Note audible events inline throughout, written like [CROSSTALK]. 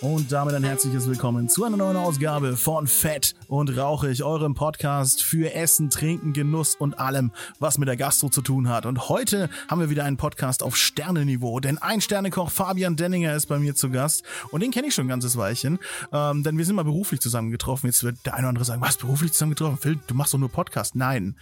Und damit ein herzliches Willkommen zu einer neuen Ausgabe von Fett und Rauchig, eurem Podcast für Essen, Trinken, Genuss und allem, was mit der Gastro zu tun hat. Und heute haben wir wieder einen Podcast auf Sterneniveau, denn ein Sternekoch Fabian Denninger ist bei mir zu Gast und den kenne ich schon ein ganzes Weilchen, ähm, denn wir sind mal beruflich zusammengetroffen. Jetzt wird der eine oder andere sagen, was, beruflich zusammengetroffen? Phil, du machst doch nur Podcast. Nein,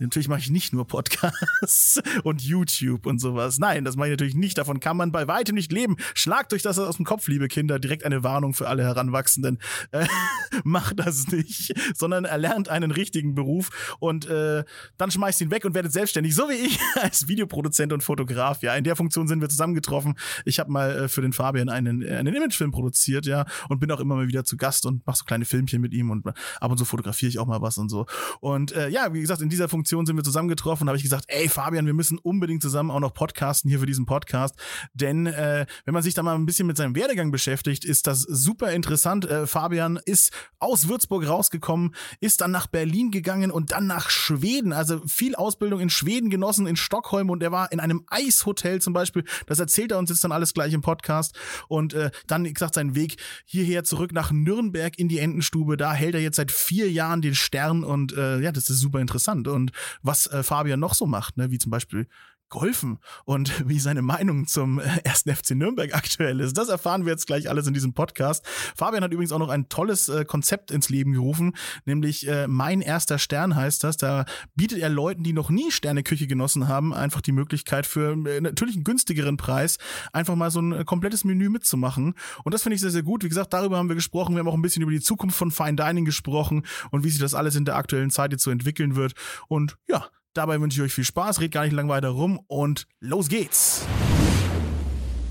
natürlich mache ich nicht nur Podcasts [LAUGHS] und YouTube und sowas. Nein, das mache ich natürlich nicht. Davon kann man bei weitem nicht leben. Schlagt euch das aus dem Kopf, liebe Kinder, direkt direkt eine Warnung für alle Heranwachsenden. Äh, [LAUGHS] macht das nicht, sondern erlernt einen richtigen Beruf und äh, dann schmeißt ihn weg und werdet selbstständig, so wie ich [LAUGHS] als Videoproduzent und Fotograf. Ja, in der Funktion sind wir zusammengetroffen. Ich habe mal äh, für den Fabian einen, einen Imagefilm produziert, ja, und bin auch immer mal wieder zu Gast und mache so kleine Filmchen mit ihm und ab und zu fotografiere ich auch mal was und so. Und äh, ja, wie gesagt, in dieser Funktion sind wir zusammengetroffen. Habe ich gesagt, ey Fabian, wir müssen unbedingt zusammen auch noch podcasten hier für diesen Podcast, denn äh, wenn man sich da mal ein bisschen mit seinem Werdegang beschäftigt, ist das super interessant. Äh, Fabian ist aus Würzburg rausgekommen, ist dann nach Berlin gegangen und dann nach Schweden. Also viel Ausbildung in Schweden genossen, in Stockholm und er war in einem Eishotel zum Beispiel. Das erzählt er uns jetzt dann alles gleich im Podcast. Und äh, dann, wie gesagt, sein Weg hierher zurück nach Nürnberg in die Entenstube. Da hält er jetzt seit vier Jahren den Stern und äh, ja, das ist super interessant. Und was äh, Fabian noch so macht, ne, wie zum Beispiel golfen und [LAUGHS] wie seine Meinung zum äh, ersten FC Nürnberg aktuell ist. Das erfahren wir jetzt gleich alles in diesem Podcast. Fabian hat übrigens auch noch ein tolles äh, Konzept ins Leben gerufen, nämlich äh, Mein erster Stern heißt das. Da bietet er Leuten, die noch nie Sterneküche genossen haben, einfach die Möglichkeit für äh, natürlich einen günstigeren Preis einfach mal so ein äh, komplettes Menü mitzumachen. Und das finde ich sehr, sehr gut. Wie gesagt, darüber haben wir gesprochen. Wir haben auch ein bisschen über die Zukunft von Fine Dining gesprochen und wie sich das alles in der aktuellen Zeit jetzt so entwickeln wird. Und ja, Dabei wünsche ich euch viel Spaß, red gar nicht lang weiter rum und los geht's!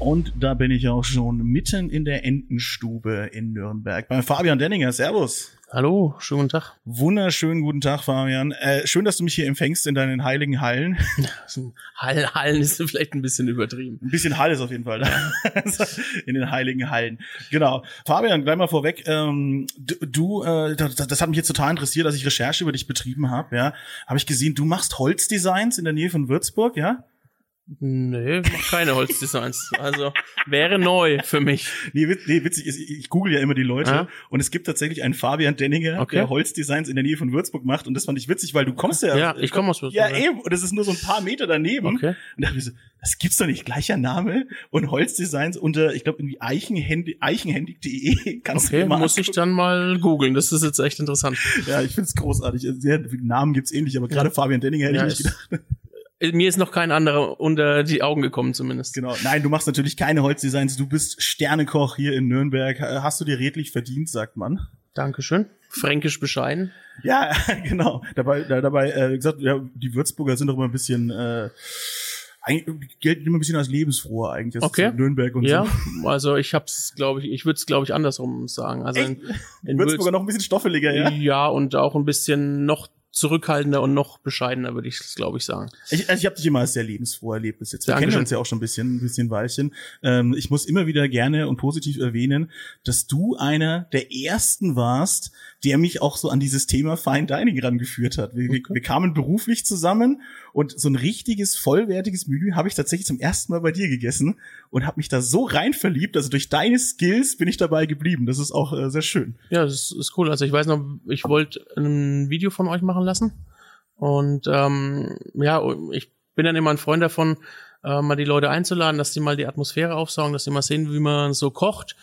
Und da bin ich auch schon mitten in der Entenstube in Nürnberg bei Fabian Denninger. Servus. Hallo, schönen guten Tag. Wunderschönen guten Tag, Fabian. Äh, schön, dass du mich hier empfängst in deinen heiligen Hallen. [LAUGHS] Hall, Hallen ist vielleicht ein bisschen übertrieben. Ein bisschen Hall ist auf jeden Fall da. [LAUGHS] in den heiligen Hallen. Genau. Fabian, gleich mal vorweg. Ähm, du, äh, das, das, hat mich jetzt total interessiert, dass ich Recherche über dich betrieben habe. Ja, habe ich gesehen, du machst Holzdesigns in der Nähe von Würzburg, ja? Nee, mach keine Holzdesigns. Also wäre neu für mich. Nee, nee witzig ist, ich google ja immer die Leute ah. und es gibt tatsächlich einen Fabian Denninger, okay. der Holzdesigns in der Nähe von Würzburg macht und das fand ich witzig, weil du kommst ja. Ja, ich komme aus Würzburg. Ja, eben. Und das ist nur so ein paar Meter daneben. Okay. Und da hab ich so, das gibt's doch nicht. Gleicher Name und Holzdesigns unter, ich glaube, irgendwie eichenhändig, eichenhändig.de [LAUGHS] kannst okay, du mal muss ich dann mal googeln. Das ist jetzt echt interessant. Ja, ich find's großartig. Sehr viele Namen gibt's ähnlich, aber gerade ja. Fabian Denninger hätte ja, ich nicht gedacht mir ist noch kein anderer unter die Augen gekommen zumindest. Genau. Nein, du machst natürlich keine Holzdesigns. Du bist Sternekoch hier in Nürnberg. Hast du dir redlich verdient, sagt man. Dankeschön. Fränkisch bescheiden. Ja, [LAUGHS] genau. Dabei, da, dabei äh, gesagt, ja, die Würzburger sind doch immer ein bisschen äh, eigentlich gelten immer ein bisschen als lebensfroh eigentlich. okay. Nürnberg und ja, so. also ich hab's, glaube ich, ich würde es, glaube ich, andersrum sagen. Also in, in Würzburger noch ein bisschen stoffeliger, ja. Ja, und auch ein bisschen noch zurückhaltender und noch bescheidener, würde ich glaube ich sagen. Ich, also ich habe dich immer als sehr lebensfroh erlebt bis jetzt. Wir Dankeschön. kennen uns ja auch schon ein bisschen, ein bisschen Weilchen. Ähm, ich muss immer wieder gerne und positiv erwähnen, dass du einer der ersten warst, der mich auch so an dieses Thema Fine Dining rangeführt hat. Wir, okay. wir kamen beruflich zusammen und so ein richtiges, vollwertiges Menü habe ich tatsächlich zum ersten Mal bei dir gegessen und habe mich da so rein verliebt. Also durch deine Skills bin ich dabei geblieben. Das ist auch äh, sehr schön. Ja, das ist cool. Also ich weiß noch, ich wollte ein Video von euch machen lassen. Und ähm, ja, ich bin dann immer ein Freund davon, äh, mal die Leute einzuladen, dass die mal die Atmosphäre aufsaugen, dass die mal sehen, wie man so kocht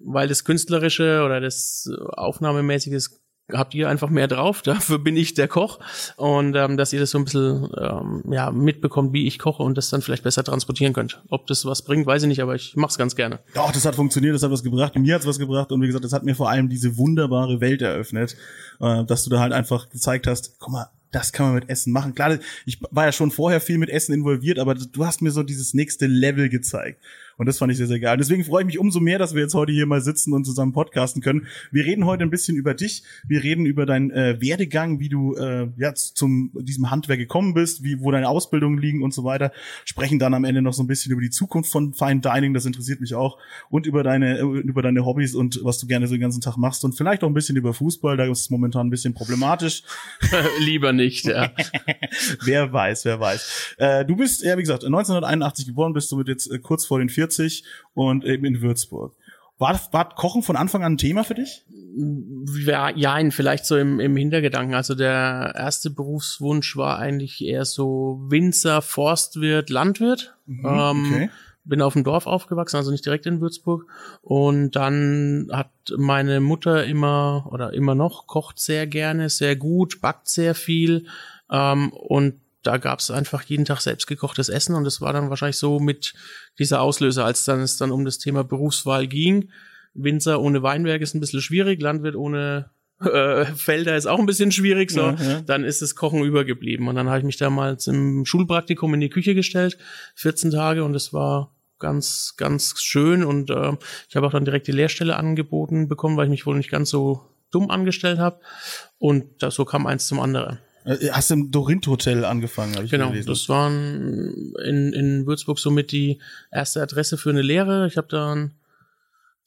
weil das Künstlerische oder das Aufnahmemäßige habt ihr einfach mehr drauf. [LAUGHS] Dafür bin ich der Koch. Und ähm, dass ihr das so ein bisschen ähm, ja, mitbekommt, wie ich koche und das dann vielleicht besser transportieren könnt. Ob das was bringt, weiß ich nicht, aber ich mach's ganz gerne. Doch, das hat funktioniert, das hat was gebracht. Mir hat's was gebracht und wie gesagt, das hat mir vor allem diese wunderbare Welt eröffnet, äh, dass du da halt einfach gezeigt hast, guck mal, das kann man mit Essen machen. Klar, ich war ja schon vorher viel mit Essen involviert, aber du hast mir so dieses nächste Level gezeigt. Und das fand ich sehr, sehr geil. Deswegen freue ich mich umso mehr, dass wir jetzt heute hier mal sitzen und zusammen podcasten können. Wir reden heute ein bisschen über dich. Wir reden über deinen äh, Werdegang, wie du äh, ja, zum diesem Handwerk gekommen bist, wie, wo deine Ausbildungen liegen und so weiter. Sprechen dann am Ende noch so ein bisschen über die Zukunft von Fine Dining, das interessiert mich auch. Und über deine, äh, über deine Hobbys und was du gerne so den ganzen Tag machst. Und vielleicht auch ein bisschen über Fußball, da ist es momentan ein bisschen problematisch. [LAUGHS] Lieber nicht, ja. [LAUGHS] wer weiß, wer weiß. Äh, du bist, ja, wie gesagt, 1981 geboren, bist du mit jetzt äh, kurz vor den 40 und eben in Würzburg. War, war Kochen von Anfang an ein Thema für dich? Ja, ja vielleicht so im, im Hintergedanken. Also der erste Berufswunsch war eigentlich eher so Winzer, Forstwirt, Landwirt. Mhm, ähm, okay. Bin auf dem Dorf aufgewachsen, also nicht direkt in Würzburg. Und dann hat meine Mutter immer oder immer noch kocht sehr gerne, sehr gut, backt sehr viel. Ähm, und da gab es einfach jeden Tag selbstgekochtes Essen und das war dann wahrscheinlich so mit dieser Auslöser, als dann es dann um das Thema Berufswahl ging. Winzer ohne Weinberg ist ein bisschen schwierig, Landwirt ohne [LAUGHS] äh, Felder ist auch ein bisschen schwierig, so. Ja, ja. Dann ist das Kochen übergeblieben. Und dann habe ich mich damals im Schulpraktikum in die Küche gestellt, 14 Tage, und es war ganz, ganz schön. Und äh, ich habe auch dann direkt die Lehrstelle angeboten bekommen, weil ich mich wohl nicht ganz so dumm angestellt habe. Und das, so kam eins zum anderen. Äh, hast du im Dorint Hotel angefangen, habe ich Genau, gelesen. das war in, in Würzburg somit die erste Adresse für eine Lehre. Ich habe da einen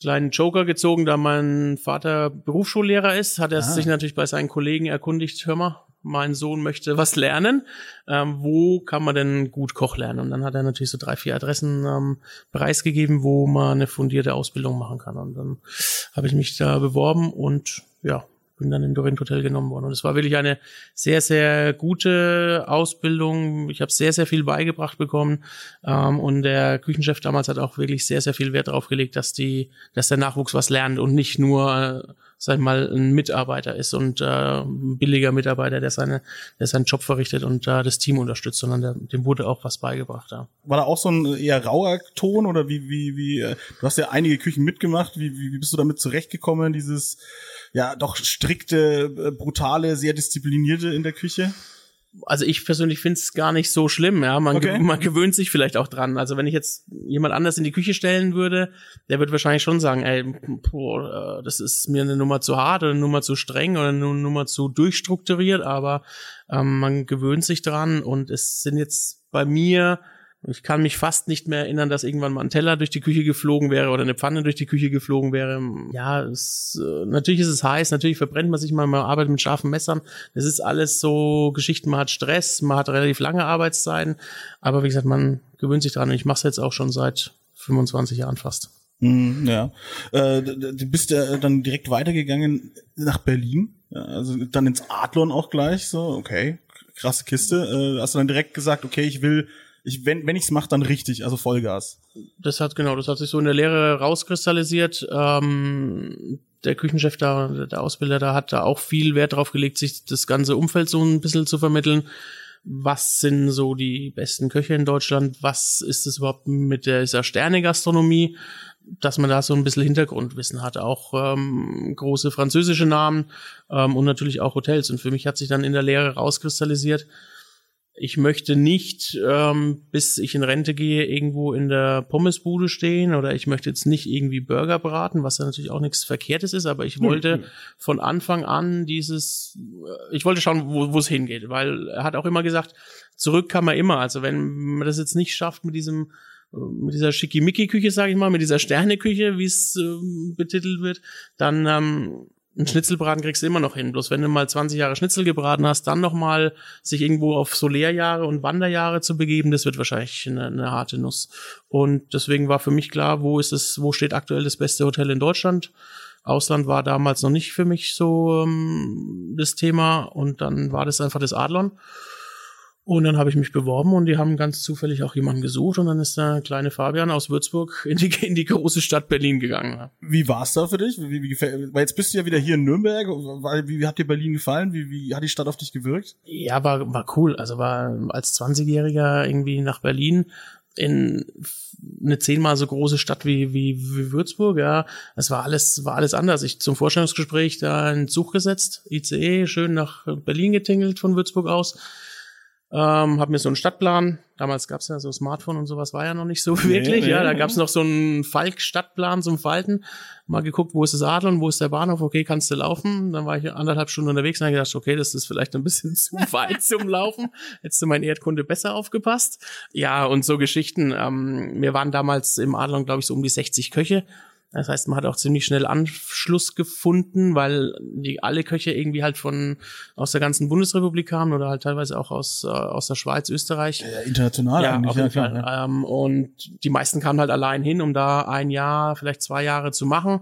kleinen Joker gezogen, da mein Vater Berufsschullehrer ist, hat er ah. sich natürlich bei seinen Kollegen erkundigt, hör mal, mein Sohn möchte was lernen, ähm, wo kann man denn gut Koch lernen? Und dann hat er natürlich so drei, vier Adressen ähm, preisgegeben, wo man eine fundierte Ausbildung machen kann. Und dann habe ich mich da beworben und ja, bin dann im Dorint Hotel genommen worden. Und es war wirklich eine sehr, sehr gute Ausbildung. Ich habe sehr, sehr viel beigebracht bekommen. Ähm, und der Küchenchef damals hat auch wirklich sehr, sehr viel Wert darauf gelegt, dass die, dass der Nachwuchs was lernt und nicht nur, äh, sag ich mal, ein Mitarbeiter ist und äh, ein billiger Mitarbeiter, der seine, der seinen Job verrichtet und äh, das Team unterstützt, sondern der, dem wurde auch was beigebracht. Ja. War da auch so ein eher rauer Ton oder wie, wie, wie, äh, du hast ja einige Küchen mitgemacht, wie, wie, wie bist du damit zurechtgekommen, dieses ja doch strikte, äh, brutale, sehr disziplinierte in der Küche? Also ich persönlich finde es gar nicht so schlimm, ja. Man, okay. man gewöhnt sich vielleicht auch dran. Also wenn ich jetzt jemand anders in die Küche stellen würde, der wird wahrscheinlich schon sagen, ey, boah, äh, das ist mir eine Nummer zu hart oder eine Nummer zu streng oder eine Nummer zu durchstrukturiert, aber ähm, man gewöhnt sich dran und es sind jetzt bei mir ich kann mich fast nicht mehr erinnern, dass irgendwann mal ein Teller durch die Küche geflogen wäre oder eine Pfanne durch die Küche geflogen wäre. Ja, es, äh, natürlich ist es heiß, natürlich verbrennt man sich mal, man arbeitet mit scharfen Messern. Das ist alles so Geschichten, man hat Stress, man hat relativ lange Arbeitszeiten, aber wie gesagt, man gewöhnt sich dran und ich mache es jetzt auch schon seit 25 Jahren fast. Mm, ja. Äh, du bist ja dann direkt weitergegangen nach Berlin, also dann ins Adlon auch gleich, so, okay, krasse Kiste. Äh, hast du dann direkt gesagt, okay, ich will ich, wenn, wenn ich es mache, dann richtig, also Vollgas. Das hat genau, das hat sich so in der Lehre rauskristallisiert. Ähm, der Küchenchef da, der Ausbilder da hat da auch viel Wert drauf gelegt, sich das ganze Umfeld so ein bisschen zu vermitteln. Was sind so die besten Köche in Deutschland? Was ist es überhaupt mit dieser Sterne-Gastronomie? Dass man da so ein bisschen Hintergrundwissen hat, auch ähm, große französische Namen ähm, und natürlich auch Hotels. Und für mich hat sich dann in der Lehre rauskristallisiert, ich möchte nicht, ähm, bis ich in Rente gehe, irgendwo in der Pommesbude stehen oder ich möchte jetzt nicht irgendwie Burger braten, was ja natürlich auch nichts Verkehrtes ist, aber ich wollte mhm. von Anfang an dieses, äh, ich wollte schauen, wo es hingeht, weil er hat auch immer gesagt, zurück kann man immer. Also wenn man das jetzt nicht schafft mit diesem mit dieser Schickimicki-Küche, sage ich mal, mit dieser Sterneküche, wie es äh, betitelt wird, dann ähm, ein Schnitzelbraten kriegst du immer noch hin. Bloß wenn du mal 20 Jahre Schnitzel gebraten hast, dann nochmal sich irgendwo auf so Lehrjahre und Wanderjahre zu begeben, das wird wahrscheinlich eine, eine, harte Nuss. Und deswegen war für mich klar, wo ist es, wo steht aktuell das beste Hotel in Deutschland? Ausland war damals noch nicht für mich so ähm, das Thema und dann war das einfach das Adlon. Und dann habe ich mich beworben und die haben ganz zufällig auch jemanden gesucht und dann ist der kleine Fabian aus Würzburg [LAUGHS] in die, in die große Stadt Berlin gegangen. Wie war es da für dich? Wie, wie, weil jetzt bist du ja wieder hier in Nürnberg. Wie, wie hat dir Berlin gefallen? Wie, wie hat die Stadt auf dich gewirkt? Ja, war, war cool. Also war als 20-Jähriger irgendwie nach Berlin in eine zehnmal so große Stadt wie, wie, wie Würzburg, ja. Es war alles, war alles anders. Ich zum Vorstellungsgespräch da in Zug gesetzt, ICE, schön nach Berlin getingelt von Würzburg aus ähm, habe mir so einen Stadtplan, damals gab's ja so Smartphone und sowas war ja noch nicht so [LAUGHS] wirklich, nee, ja, da nee. gab's noch so einen Falk-Stadtplan zum Falten, mal geguckt, wo ist das Adlon, wo ist der Bahnhof, okay, kannst du laufen, dann war ich anderthalb Stunden unterwegs und habe gedacht, okay, das ist vielleicht ein bisschen [LAUGHS] zu weit zum Laufen, hättest du mein Erdkunde besser aufgepasst, ja, und so Geschichten, ähm, wir waren damals im Adlon, glaube ich, so um die 60 Köche, das heißt, man hat auch ziemlich schnell Anschluss gefunden, weil die alle Köche irgendwie halt von aus der ganzen Bundesrepublik kamen oder halt teilweise auch aus äh, aus der Schweiz, Österreich. Ja, international Ja, eigentlich. auf jeden klar, Fall. ja. Ähm, und die meisten kamen halt allein hin, um da ein Jahr, vielleicht zwei Jahre zu machen,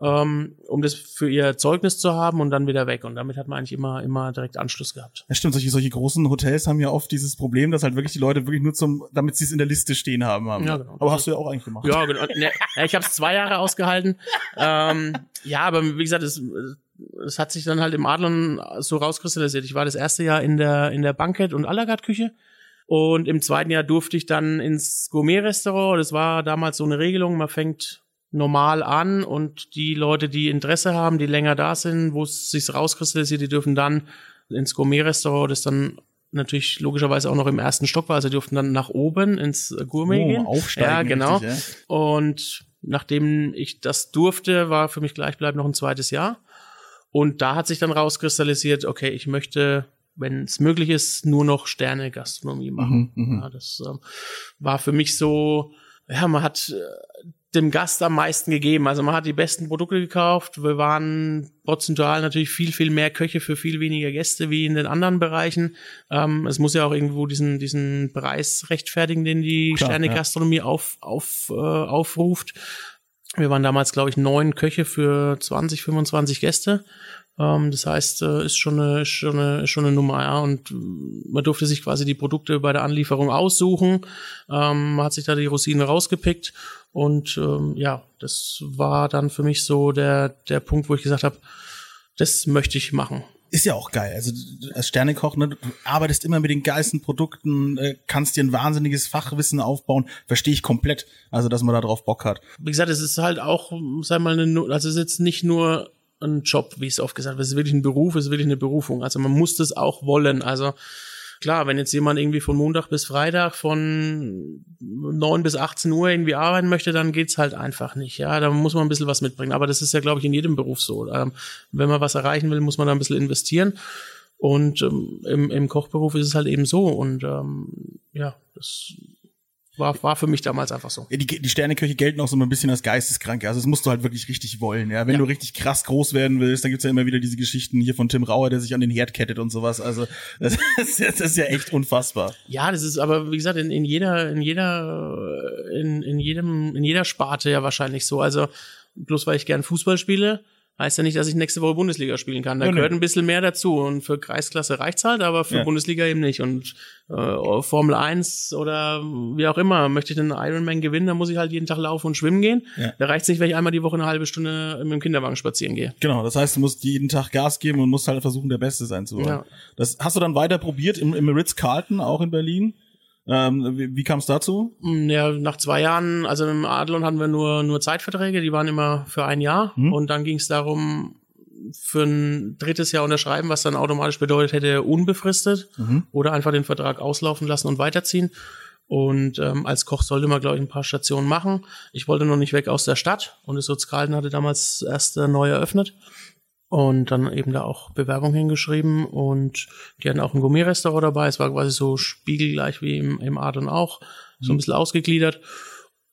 um das für ihr Zeugnis zu haben und dann wieder weg. Und damit hat man eigentlich immer immer direkt Anschluss gehabt. Ja, stimmt. Solche, solche großen Hotels haben ja oft dieses Problem, dass halt wirklich die Leute wirklich nur zum, damit sie es in der Liste stehen haben. haben. Ja, genau. Aber hast du ja auch eigentlich gemacht. Ja, genau. Ne, ja, ich habe es zwei Jahre ausgehalten. Ähm, ja, aber wie gesagt, es, es hat sich dann halt im Adlon so rauskristallisiert. Ich war das erste Jahr in der in der Bankett und à la carte Küche und im zweiten Jahr durfte ich dann ins Gourmet-Restaurant. Das war damals so eine Regelung. Man fängt normal an und die Leute, die Interesse haben, die länger da sind, wo es sich rauskristallisiert, die dürfen dann ins Gourmet-Restaurant, das dann natürlich logischerweise auch noch im ersten Stock war, also die durften dann nach oben ins Gourmet Oh, gehen. aufsteigen. Ja, genau. Richtig, Und nachdem ich das durfte, war für mich gleichbleibend noch ein zweites Jahr. Und da hat sich dann rauskristallisiert, okay, ich möchte, wenn es möglich ist, nur noch Sterne-Gastronomie machen. Mhm, mhm. Ja, das ähm, war für mich so, ja, man hat äh, dem Gast am meisten gegeben. Also man hat die besten Produkte gekauft. Wir waren prozentual natürlich viel, viel mehr Köche für viel weniger Gäste wie in den anderen Bereichen. Ähm, es muss ja auch irgendwo diesen, diesen Preis rechtfertigen, den die Sterne-Gastronomie auf, auf, äh, aufruft. Wir waren damals, glaube ich, neun Köche für 20, 25 Gäste. Ähm, das heißt, äh, ist schon eine, schon eine, schon eine Nummer, ja. Und äh, man durfte sich quasi die Produkte bei der Anlieferung aussuchen. Ähm, man hat sich da die Rosinen rausgepickt. Und ähm, ja, das war dann für mich so der, der Punkt, wo ich gesagt habe, das möchte ich machen. Ist ja auch geil. Also als Sternekoch, ne, du arbeitest immer mit den geilsten Produkten, äh, kannst dir ein wahnsinniges Fachwissen aufbauen. Verstehe ich komplett. Also, dass man da drauf Bock hat. wie gesagt, es ist halt auch, sag mal, eine, also es ist jetzt nicht nur ein Job, wie es oft gesagt wird, es ist wirklich ein Beruf, es ist wirklich eine Berufung. Also man muss das auch wollen. Also klar, wenn jetzt jemand irgendwie von Montag bis Freitag von 9 bis 18 Uhr irgendwie arbeiten möchte, dann geht's halt einfach nicht. Ja, da muss man ein bisschen was mitbringen. Aber das ist ja, glaube ich, in jedem Beruf so. Ähm, wenn man was erreichen will, muss man da ein bisschen investieren. Und ähm, im, im Kochberuf ist es halt eben so. Und ähm, ja, das war, war für mich damals einfach so. Ja, Die, die Sterneköche gelten auch so ein bisschen als Geisteskranke. Also, das musst du halt wirklich richtig wollen. Ja, wenn Ja. du richtig krass groß werden willst, dann gibt's ja immer wieder diese Geschichten hier von Tim Rauer, der sich an den Herd kettet und sowas. Also, [LAUGHS] das ist, ja- das ist ja echt unfassbar. Ja, das ist aber wie gesagt in, in jeder in jeder in, in jedem in jeder Sparte ja wahrscheinlich so. Also bloß weil ich gern Fußball spiele, heißt ja nicht, dass ich nächste Woche Bundesliga spielen kann. Da Ja, nee. gehört ein bisschen mehr dazu und für Kreisklasse reicht's halt, aber für Ja. Bundesliga eben nicht und äh, Formel 1 oder wie auch immer, möchte ich den Ironman gewinnen, dann muss ich halt jeden Tag laufen und schwimmen gehen. Ja. Da reicht's nicht, wenn ich einmal die Woche eine halbe Stunde mit dem Kinderwagen spazieren gehe. Genau, das heißt, du musst jeden Tag Gas geben und musst halt versuchen, der Beste sein zu wollen. Ja. Das hast du dann weiter probiert im, im Ritz-Carlton, auch in Berlin. Ähm, wie wie kam es dazu? Mm, Ja, nach zwei Jahren, also im Adlon hatten wir nur, nur Zeitverträge, die waren immer für ein Jahr. Mhm. Und dann ging es darum, für ein drittes Jahr unterschreiben, was dann automatisch bedeutet hätte, unbefristet Mhm. oder einfach den Vertrag auslaufen lassen und weiterziehen. Und ähm, als Koch sollte man, glaube ich, ein paar Stationen machen. Ich wollte noch nicht weg aus der Stadt und das Ritz-Carlton hatte damals erst äh, neu eröffnet. Und dann eben da auch Bewerbung hingeschrieben und die hatten auch ein Gourmet-Restaurant dabei. Es war quasi so spiegelgleich wie im, im Adon auch, so ein bisschen ausgegliedert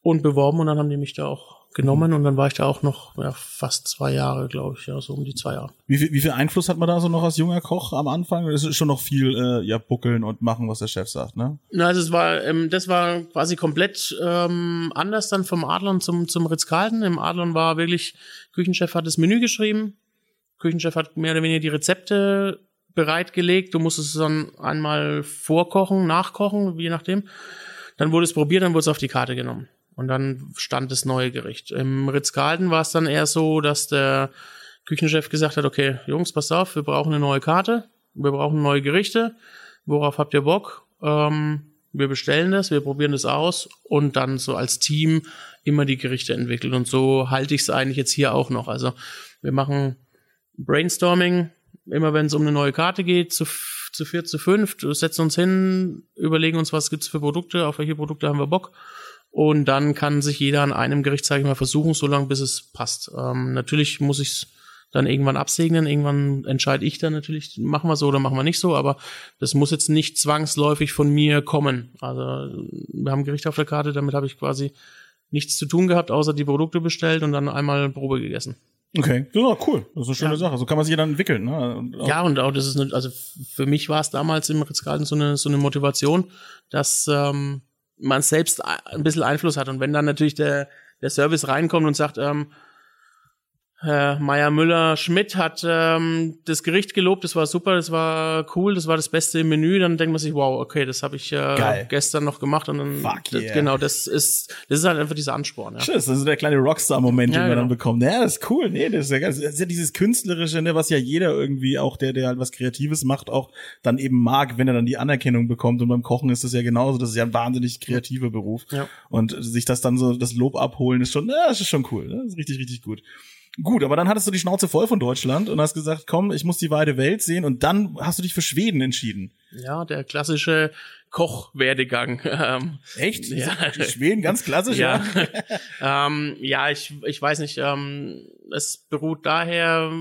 und beworben und dann haben die mich da auch genommen und dann war ich da auch noch ja, fast zwei Jahre, glaube ich, ja, so um die zwei Jahre. Wie viel, wie viel Einfluss hat man da so noch als junger Koch am Anfang? Es ist schon noch viel, äh, ja, buckeln und machen, was der Chef sagt, ne? Na, also es war, ähm, das war quasi komplett ähm, anders dann vom Adlon zum, zum Ritz-Carlton. Im Adlon war wirklich, Küchenchef hat das Menü geschrieben, Küchenchef hat mehr oder weniger die Rezepte bereitgelegt. Du musstest es dann einmal vorkochen, nachkochen, je nachdem. Dann wurde es probiert, dann wurde es auf die Karte genommen. Und dann stand das neue Gericht. Im Ritz-Carlton war es dann eher so, dass der Küchenchef gesagt hat, okay, Jungs, passt auf, wir brauchen eine neue Karte, wir brauchen neue Gerichte. Worauf habt ihr Bock? Ähm, wir bestellen das, wir probieren das aus und dann so als Team immer die Gerichte entwickeln. Und so halte ich es eigentlich jetzt hier auch noch. Also wir machen Brainstorming, immer wenn es um eine neue Karte geht, zu, zu vier, zu fünf, setzen uns hin, überlegen uns, was gibt's für Produkte, auf welche Produkte haben wir Bock. Und dann kann sich jeder an einem Gericht, sage ich mal, versuchen, so lange bis es passt. Ähm, natürlich muss ich dann irgendwann absegnen. Irgendwann entscheide ich dann natürlich, machen wir so oder machen wir nicht so, aber das muss jetzt nicht zwangsläufig von mir kommen. Also wir haben Gericht auf der Karte, damit habe ich quasi nichts zu tun gehabt, außer die Produkte bestellt und dann einmal Probe gegessen. Okay, ja, cool. Das ist eine schöne ja. Sache. So kann man sich ja dann entwickeln. Ne? Und ja, und auch das ist, eine, also für mich war es damals im Ritzgalten so eine, so eine Motivation, dass ähm, man selbst ein bisschen Einfluss hat. Und wenn dann natürlich der, der Service reinkommt und sagt, ähm, Herr Meier Müller Schmidt hat ähm, das Gericht gelobt, das war super, das war cool, das war das Beste im Menü. Dann denkt man sich, wow, okay, das habe ich äh, gestern noch gemacht und dann Fuck yeah. genau, das ist das ist halt einfach dieser Ansporn. Ja. Tschüss, das ist der kleine Rockstar-Moment, ja, den genau. dann bekommen. Ja, das ist cool. Nee, das ist ja, das ist ja dieses künstlerische, ne, was ja jeder irgendwie auch der der halt was Kreatives macht, auch dann eben mag, wenn er dann die Anerkennung bekommt. Und beim Kochen ist das ja genauso. Das ist ja ein wahnsinnig kreativer Beruf. Ja. Und sich das dann so das Lob abholen ist schon, ja, das ist schon cool. Ne? Das ist richtig richtig gut. Gut, aber dann hattest du die Schnauze voll von Deutschland und hast gesagt, komm, ich muss die weite Welt sehen und dann hast du dich für Schweden entschieden. Ja, der klassische Kochwerdegang. Ähm, Echt? [LAUGHS] Ja. Schweden ganz klassisch, ja. Ja, [LAUGHS] ähm, ja ich, ich weiß nicht, ähm, es beruht daher,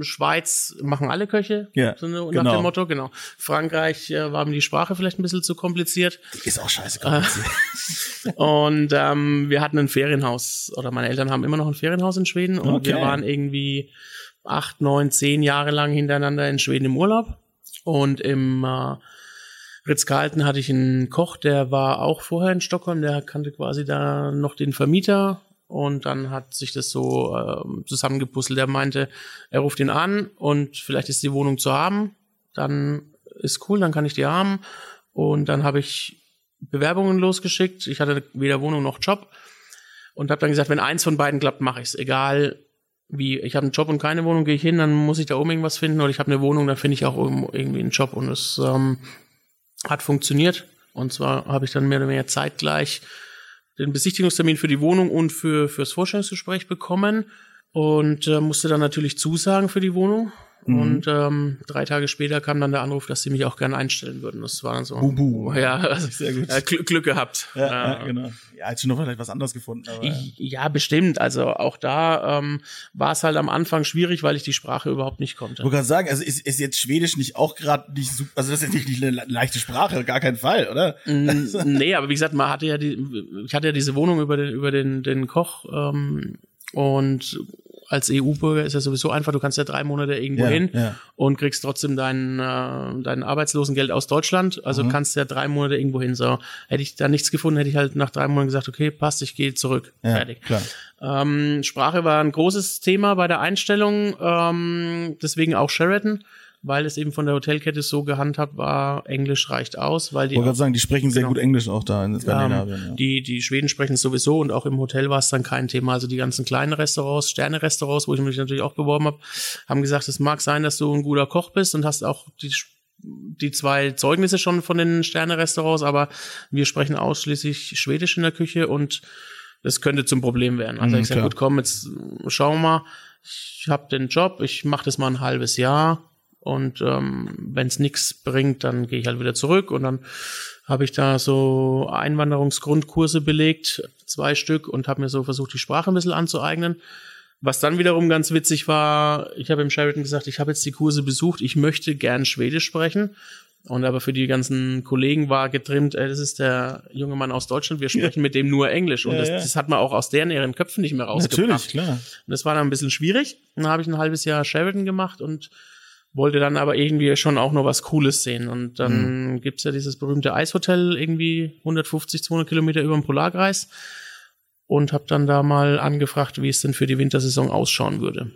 Schweiz machen alle Köche, ja, so nach genau. dem Motto, genau. Frankreich äh, war mir die Sprache vielleicht ein bisschen zu kompliziert. Die ist auch scheiße kompliziert. [LAUGHS] und ähm, wir hatten ein Ferienhaus, oder meine Eltern haben immer noch ein Ferienhaus in Schweden und okay. wir waren irgendwie acht, neun, zehn Jahre lang hintereinander in Schweden im Urlaub. Und im äh, Ritz-Carlton hatte ich einen Koch, der war auch vorher in Stockholm, der kannte quasi da noch den Vermieter und dann hat sich das so äh, zusammengepuzzelt. Der meinte, er ruft ihn an und vielleicht ist die Wohnung zu haben. Dann ist cool, dann kann ich die haben. Und dann habe ich Bewerbungen losgeschickt. Ich hatte weder Wohnung noch Job und habe dann gesagt, wenn eins von beiden klappt, mache ich's. Egal wie, ich habe einen Job und keine Wohnung, gehe ich hin, dann muss ich da oben irgendwas finden. Oder ich habe eine Wohnung, dann finde ich auch irgendwie einen Job. Und es ähm, hat funktioniert. Und zwar habe ich dann mehr oder weniger zeitgleich den Besichtigungstermin für die Wohnung und für fürs Vorstellungsgespräch bekommen und äh, musste dann natürlich zusagen für die Wohnung. Mhm. Und ähm, drei Tage später kam dann der Anruf, dass sie mich auch gerne einstellen würden. Das war dann so. Bubu. Ja, also, sehr gut. Äh, Glück, Glück gehabt. Ja, ja, ja, genau. Ja, hättest du noch vielleicht was anderes gefunden. Aber, ich, ja, bestimmt. Also auch da ähm, war es halt am Anfang schwierig, weil ich die Sprache überhaupt nicht konnte. Ich wollte gerade sagen, also ist, ist jetzt Schwedisch nicht auch gerade nicht super, also das ist jetzt nicht eine leichte Sprache, gar kein Fall, oder? [LAUGHS] nee, aber wie gesagt, man hatte ja die, ich hatte ja diese Wohnung über den, über den, den Koch ähm, und als EU-Bürger ist ja sowieso einfach, du kannst ja drei Monate irgendwo Ja, hin ja. und kriegst trotzdem dein, äh, dein Arbeitslosengeld aus Deutschland. Also Mhm. kannst ja drei Monate irgendwo hin. So, hätte ich da nichts gefunden, hätte ich halt nach drei Monaten gesagt, okay, passt, ich gehe zurück. Ja, Fertig. klar. Ähm, Sprache war ein großes Thema bei der Einstellung, ähm, deswegen auch Sheraton, weil es eben von der Hotelkette so gehandhabt war, Englisch reicht aus, weil die Ich wollte gerade sagen, die sprechen sehr Genau. gut Englisch auch da in Skandinavien. ähm, die, die Schweden sprechen es sowieso und auch im Hotel war es dann kein Thema. Also die ganzen kleinen Restaurants, Sterne-Restaurants, wo ich mich natürlich auch beworben habe, haben gesagt, es mag sein, dass du ein guter Koch bist und hast auch die, die zwei Zeugnisse schon von den Sterne-Restaurants, aber wir sprechen ausschließlich Schwedisch in der Küche und das könnte zum Problem werden. Also Mhm, ich sage, gut, komm, jetzt schauen wir mal. Ich habe den Job, ich mache das mal ein halbes Jahr und ähm, wenn es nichts bringt, dann gehe ich halt wieder zurück und dann habe ich da so Einwanderungsgrundkurse belegt, zwei Stück und habe mir so versucht, die Sprache ein bisschen anzueignen. Was dann wiederum ganz witzig war, ich habe im Sheraton gesagt, ich habe jetzt die Kurse besucht, ich möchte gern Schwedisch sprechen. Und aber für die ganzen Kollegen war getrimmt, ey, das ist der junge Mann aus Deutschland, wir sprechen mit dem nur Englisch. Und Ja, das, ja. das hat man auch aus deren ihren Köpfen nicht mehr rausgebracht. Natürlich, klar. Und das war dann ein bisschen schwierig. Dann habe ich ein halbes Jahr Sheridan gemacht und wollte dann aber irgendwie schon auch noch was Cooles sehen. Und dann gibt's ja dieses berühmte Eishotel irgendwie 150, 200 Kilometer über dem Polarkreis und habe dann da mal angefragt, wie es denn für die Wintersaison ausschauen würde.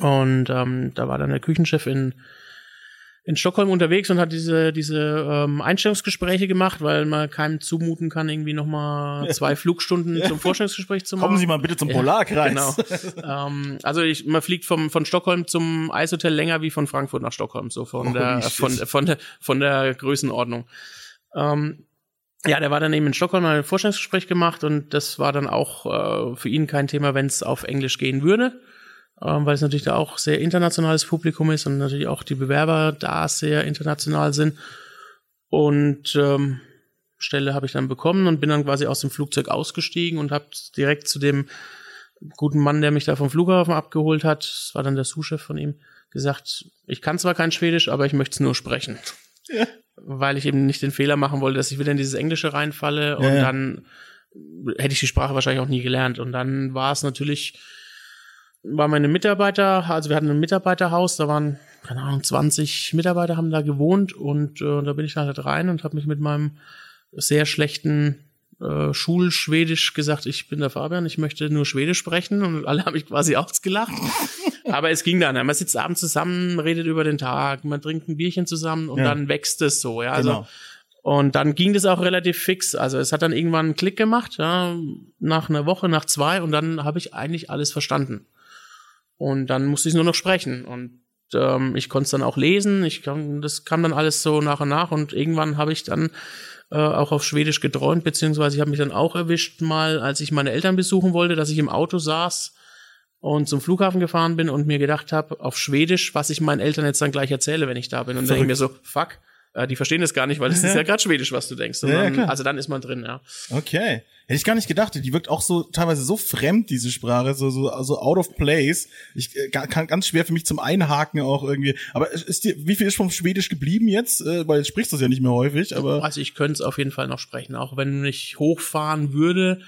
Und ähm, da war dann der Küchenchef in in Stockholm unterwegs und hat diese diese ähm, Einstellungsgespräche gemacht, weil man keinem zumuten kann, irgendwie noch mal zwei Flugstunden zum Vorstellungsgespräch zu machen. Kommen Sie mal bitte zum Polarkreis. [LAUGHS] Genau. ähm, also ich, man fliegt vom, von Stockholm zum Eishotel länger wie von Frankfurt nach Stockholm, so von Holy der, von, von der, von der Größenordnung. Ähm, ja, der war dann eben in Stockholm mal ein Vorstellungsgespräch gemacht und das war dann auch äh, für ihn kein Thema, wenn es auf Englisch gehen würde. Ähm, weil es natürlich da auch sehr internationales Publikum ist und natürlich auch die Bewerber da sehr international sind. Und ähm, Stelle habe ich dann bekommen und bin dann quasi aus dem Flugzeug ausgestiegen und habe direkt zu dem guten Mann, der mich da vom Flughafen abgeholt hat, das war dann der Sous-Chef von ihm, gesagt, ich kann zwar kein Schwedisch, aber ich möchte es nur sprechen. Ja. Weil ich eben nicht den Fehler machen wollte, dass ich wieder in dieses Englische reinfalle und ja, ja. dann hätte ich die Sprache wahrscheinlich auch nie gelernt. Und dann war es natürlich, war meine Mitarbeiter, also wir hatten ein Mitarbeiterhaus, da waren, keine Ahnung, 20 Mitarbeiter haben da gewohnt und äh, da bin ich halt rein und habe mich mit meinem sehr schlechten äh, Schulschwedisch gesagt, ich bin der Fabian, ich möchte nur Schwedisch sprechen und alle haben mich quasi [LAUGHS] ausgelacht. Aber es ging dann. Man sitzt abends zusammen, redet über den Tag, man trinkt ein Bierchen zusammen und ja. dann wächst es so. Ja, also genau. Und dann ging das auch relativ fix. Also es hat dann irgendwann einen Klick gemacht, ja, nach einer Woche, nach zwei, und dann habe ich eigentlich alles verstanden. Und dann musste ich nur noch sprechen. Und ähm, ich konnte es dann auch lesen. Ich kann, das kam dann alles so nach und nach. Und irgendwann habe ich dann äh, auch auf Schwedisch geträumt, beziehungsweise ich habe mich dann auch erwischt, mal, als ich meine Eltern besuchen wollte, dass ich im Auto saß und zum Flughafen gefahren bin und mir gedacht habe, auf Schwedisch, was ich meinen Eltern jetzt dann gleich erzähle, wenn ich da bin. Und dann denke ich mir so, fuck, äh, die verstehen das gar nicht, weil es ist [LAUGHS] ja gerade Schwedisch, was du denkst. Ja, ja, also dann ist man drin, ja. Okay. Hätte ich gar nicht gedacht. Die wirkt auch so teilweise so fremd, diese Sprache, so, so, so out of place. Ich äh, kann ganz schwer für mich zum Einhaken auch irgendwie. Aber ist dir, wie viel ist vom Schwedisch geblieben jetzt? Äh, weil jetzt sprichst du es ja nicht mehr häufig, aber. Also ich könnte es auf jeden Fall noch sprechen, auch wenn ich hochfahren würde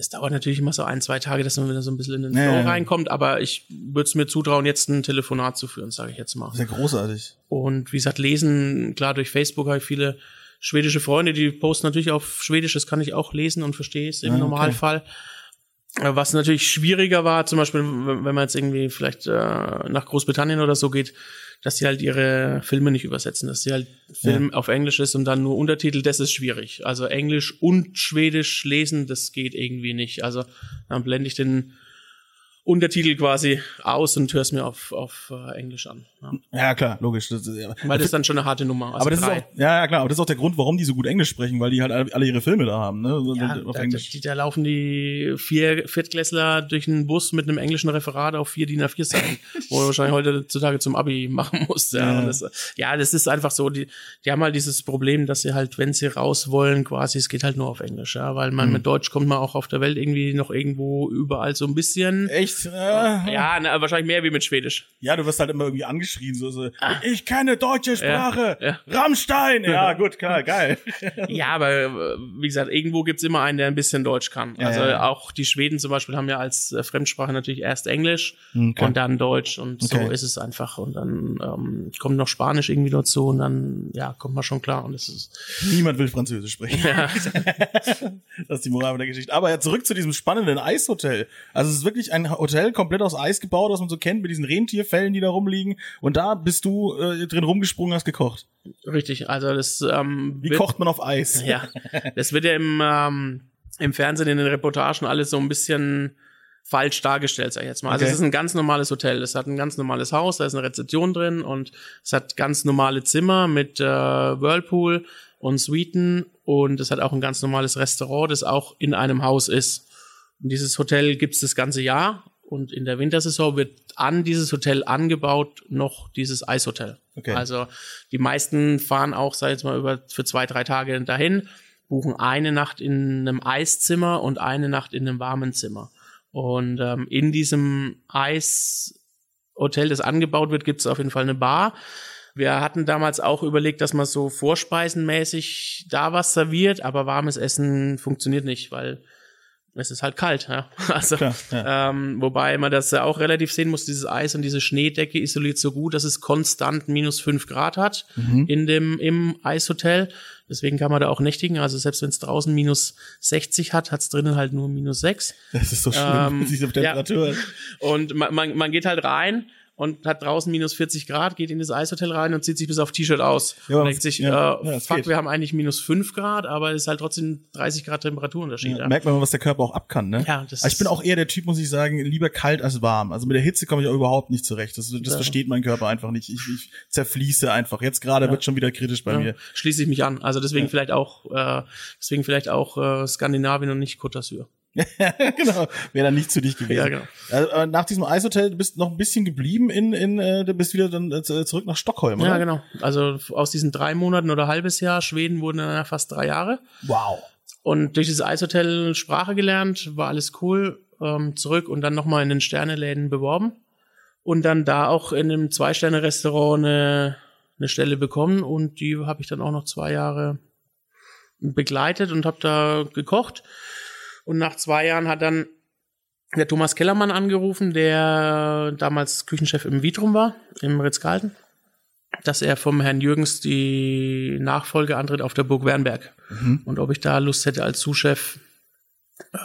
es dauert natürlich immer so ein, zwei Tage, dass man wieder so ein bisschen in den Flow ja, reinkommt, aber ich würde es mir zutrauen, jetzt ein Telefonat zu führen, sage ich jetzt mal. Sehr großartig. Und wie gesagt, lesen, klar, durch Facebook habe ich viele schwedische Freunde, die posten natürlich auf Schwedisch, das kann ich auch lesen und verstehe es im ja, Normalfall. Okay. Was natürlich schwieriger war, zum Beispiel, wenn man jetzt irgendwie vielleicht äh, nach Großbritannien oder so geht, dass sie halt ihre Filme nicht übersetzen, dass sie halt Film ja. auf Englisch ist und dann nur Untertitel, das ist schwierig. Also Englisch und Schwedisch lesen, das geht irgendwie nicht. Also dann blende ich den Untertitel quasi aus und hör's mir auf, auf uh, Englisch an. Ja. ja, klar, logisch. Das, ja. Weil das ist dann schon eine harte Nummer. Also aber das drei. ist auch, ja, ja, klar, aber das ist auch der Grund, warum die so gut Englisch sprechen, weil die halt alle ihre Filme da haben, ne? Ja, auf da, Englisch. Da, da laufen die vier Viertklässler durch einen Bus mit einem englischen Referat auf vier DIN A4 Seiten, [LAUGHS] wo man wahrscheinlich heutzutage zum Abi machen muss. Ja, ja. Das, ja, das ist einfach so. Die, die haben halt dieses Problem, dass sie halt, wenn sie raus wollen, quasi, es geht halt nur auf Englisch, ja, weil man mhm. mit Deutsch kommt man auch auf der Welt irgendwie noch irgendwo überall so ein bisschen. Echt? Ja, na, wahrscheinlich mehr wie mit Schwedisch. Ja, du wirst halt immer irgendwie angeschrien, so, so ah. ich kenne deutsche Sprache, ja, ja. Rammstein. Ja, [LAUGHS] gut, klar, geil. ja, aber äh, wie gesagt, irgendwo gibt's immer einen, der ein bisschen Deutsch kann. Ja, also auch die Schweden zum Beispiel haben ja als äh, Fremdsprache natürlich erst Englisch okay. und dann Deutsch und okay. so ist es einfach. Und dann ähm, kommt noch Spanisch irgendwie dazu und dann, ja, kommt man schon klar. Und es ist Niemand will Französisch sprechen. Ja. [LAUGHS] das ist die Moral der Geschichte. Aber ja, zurück zu diesem spannenden Eishotel. Also es ist wirklich ein Hotel komplett aus Eis gebaut, was man so kennt, mit diesen Rentierfällen, die da rumliegen. Und da bist du äh, drin rumgesprungen, hast gekocht. Richtig, also das. Ähm, Wie wird, kocht man auf Eis? Ja, das wird ja im ähm, im Fernsehen in den Reportagen alles so ein bisschen falsch dargestellt, sag ich jetzt mal. Also okay. es ist ein ganz normales Hotel. Es hat ein ganz normales Haus, da ist eine Rezeption drin und es hat ganz normale Zimmer mit äh, Whirlpool und Suiten und es hat auch ein ganz normales Restaurant, das auch in einem Haus ist. Und dieses Hotel gibt's das ganze Jahr und in der Wintersaison wird an dieses Hotel angebaut noch dieses Eishotel. Okay. Also die meisten fahren auch, sag ich jetzt mal, über für zwei, drei Tage dahin, buchen eine Nacht in einem Eiszimmer und eine Nacht in einem warmen Zimmer. Und ähm, in diesem Eishotel, das angebaut wird, gibt es auf jeden Fall eine Bar. Wir hatten damals auch überlegt, dass man so vorspeisenmäßig da was serviert, aber warmes Essen funktioniert nicht, weil es ist halt kalt, ja. [LAUGHS] Also, Klar, ja. Ähm, wobei man das ja auch relativ sehen muss, dieses Eis und diese Schneedecke isoliert so gut, dass es konstant minus fünf Grad hat mhm. in dem, im Eishotel. Deswegen kann man da auch nächtigen. Also selbst wenn es draußen minus 60 hat, hat es drinnen halt nur minus sechs. Das ist so schlimm, ähm, diese Temperatur. Ja. Und man, man, man geht halt rein und hat draußen minus 40 Grad, geht in das Eishotel rein und zieht sich bis auf T-Shirt aus. Ja, und denkt sich, ja, äh, ja, fuck, geht. wir haben eigentlich minus 5 Grad, aber es ist halt trotzdem 30 Grad Temperaturunterschied. Ja, merkt man mal, was der Körper auch ab kann, ne? Ja, das also ich bin auch eher der Typ, muss ich sagen, lieber kalt als warm. Also mit der Hitze komme ich auch überhaupt nicht zurecht. Das, das versteht mein Körper einfach nicht. Ich, ich zerfließe einfach. Jetzt gerade wird schon wieder kritisch bei mir. Schließe ich mich an. Also deswegen vielleicht auch, äh, deswegen vielleicht auch äh, Skandinavien und nicht Côte d'Azur. [LAUGHS] genau, wäre dann nicht zu dich gewesen. Ja, genau. Also, äh, nach diesem Eishotel, du bist noch ein bisschen geblieben in, in äh, du bist wieder dann äh, zurück nach Stockholm, oder? Ja, genau. Also aus diesen drei Monaten oder halbes Jahr Schweden wurden dann ja fast drei Jahre. Wow. Und durch dieses Eishotel Sprache gelernt, war alles cool, ähm, zurück und dann nochmal in den Sterneläden beworben. Und dann da auch in einem Zwei-Sterne-Restaurant eine, eine Stelle bekommen und die habe ich dann auch noch zwei Jahre begleitet und habe da gekocht. Und nach zwei Jahren hat dann der Thomas Kellermann angerufen, der damals Küchenchef im Vitrum war, im Ritz-Carlton, dass er vom Herrn Jürgens die Nachfolge antritt auf der Burg Wernberg. Und ob ich da Lust hätte, als Sous-Chef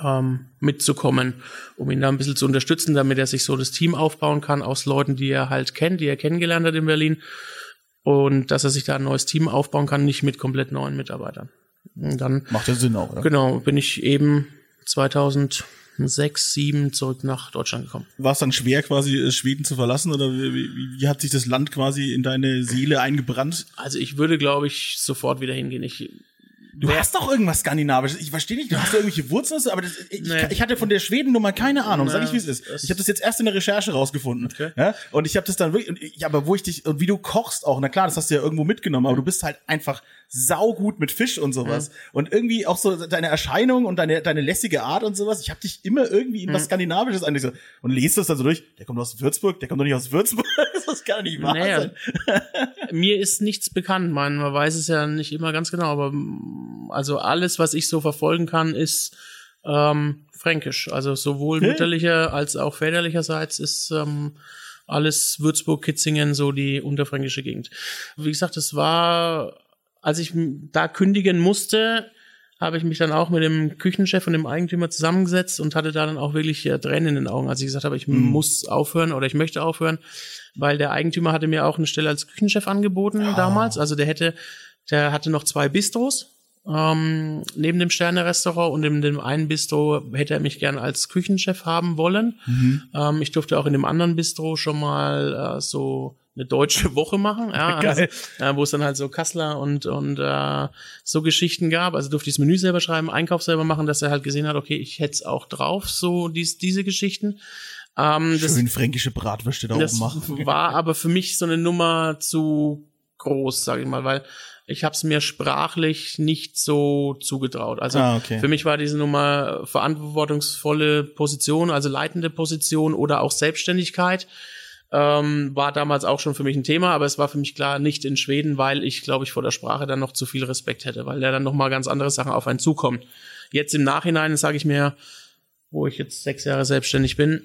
ähm, mitzukommen, um ihn da ein bisschen zu unterstützen, damit er sich so das Team aufbauen kann aus Leuten, die er halt kennt, die er kennengelernt hat in Berlin. Und dass er sich da ein neues Team aufbauen kann, nicht mit komplett neuen Mitarbeitern. Und dann Macht ja Sinn auch, oder? Genau, bin ich eben 2006, 7 zurück nach Deutschland gekommen. War es dann schwer, quasi äh, Schweden zu verlassen oder wie, wie, hat sich das Land quasi in deine Seele eingebrannt? Also ich würde, glaube ich, sofort wieder hingehen. Ich, Du hast doch irgendwas Skandinavisches. Ich verstehe nicht, du hast da irgendwelche Wurzeln, aber das, ich, Nee. ich hatte von der Schwedennummer keine Ahnung. Sag ich, wie es ist. Ich habe das jetzt erst in der Recherche rausgefunden. Okay. Ja? Und ich habe das dann wirklich, ich, aber wo ich dich, und wie du kochst auch, na klar, das hast du ja irgendwo mitgenommen, aber du bist halt einfach saugut mit Fisch und sowas. Und irgendwie auch so deine Erscheinung und deine, deine lässige Art und sowas. Ich habe dich immer irgendwie in was Skandinavisches eigentlich so. Und liest das dann so durch, der kommt aus Würzburg, der kommt doch nicht aus Würzburg. [LAUGHS] das kann nicht wahr Naja, sein. [LAUGHS] mir ist nichts bekannt. Man, man weiß es ja nicht immer ganz genau, aber mm, also alles, was ich so verfolgen kann, ist ähm, fränkisch. Also sowohl Ja. mütterlicher als auch väterlicherseits ist ähm, alles Würzburg, Kitzingen, so die unterfränkische Gegend. Wie gesagt, es war, als ich da kündigen musste, habe ich mich dann auch mit dem Küchenchef und dem Eigentümer zusammengesetzt und hatte da dann auch wirklich äh, Tränen in den Augen, als ich gesagt habe, ich muss aufhören oder ich möchte aufhören, weil der Eigentümer hatte mir auch eine Stelle als Küchenchef angeboten damals. Also der hätte, der hatte noch zwei Bistros ähm, neben dem Sterne-Restaurant und in dem einen Bistro hätte er mich gern als Küchenchef haben wollen. Ähm, ich durfte auch in dem anderen Bistro schon mal äh, so eine deutsche [LAUGHS] Woche machen, ja. [LAUGHS] Also, äh, wo es dann halt so Kassler und und äh, so Geschichten gab. Also durfte ich das Menü selber schreiben, Einkauf selber machen, dass er halt gesehen hat, okay, ich hätte es auch drauf, so dies, diese Geschichten. Ähm, das, Schön fränkische Bratwürste da oben machen. [LAUGHS] war aber für mich so eine Nummer zu groß, sage ich mal, weil ich habe es mir sprachlich nicht so zugetraut. Also Ah, okay. für mich war diese Nummer verantwortungsvolle Position, also leitende Position oder auch Selbstständigkeit. Ähm, war damals auch schon für mich ein Thema, aber es war für mich klar nicht in Schweden, weil ich, glaube ich, vor der Sprache dann noch zu viel Respekt hätte, weil da dann noch mal ganz andere Sachen auf einen zukommen. Jetzt im Nachhinein sage ich mir, wo ich jetzt sechs Jahre selbstständig bin,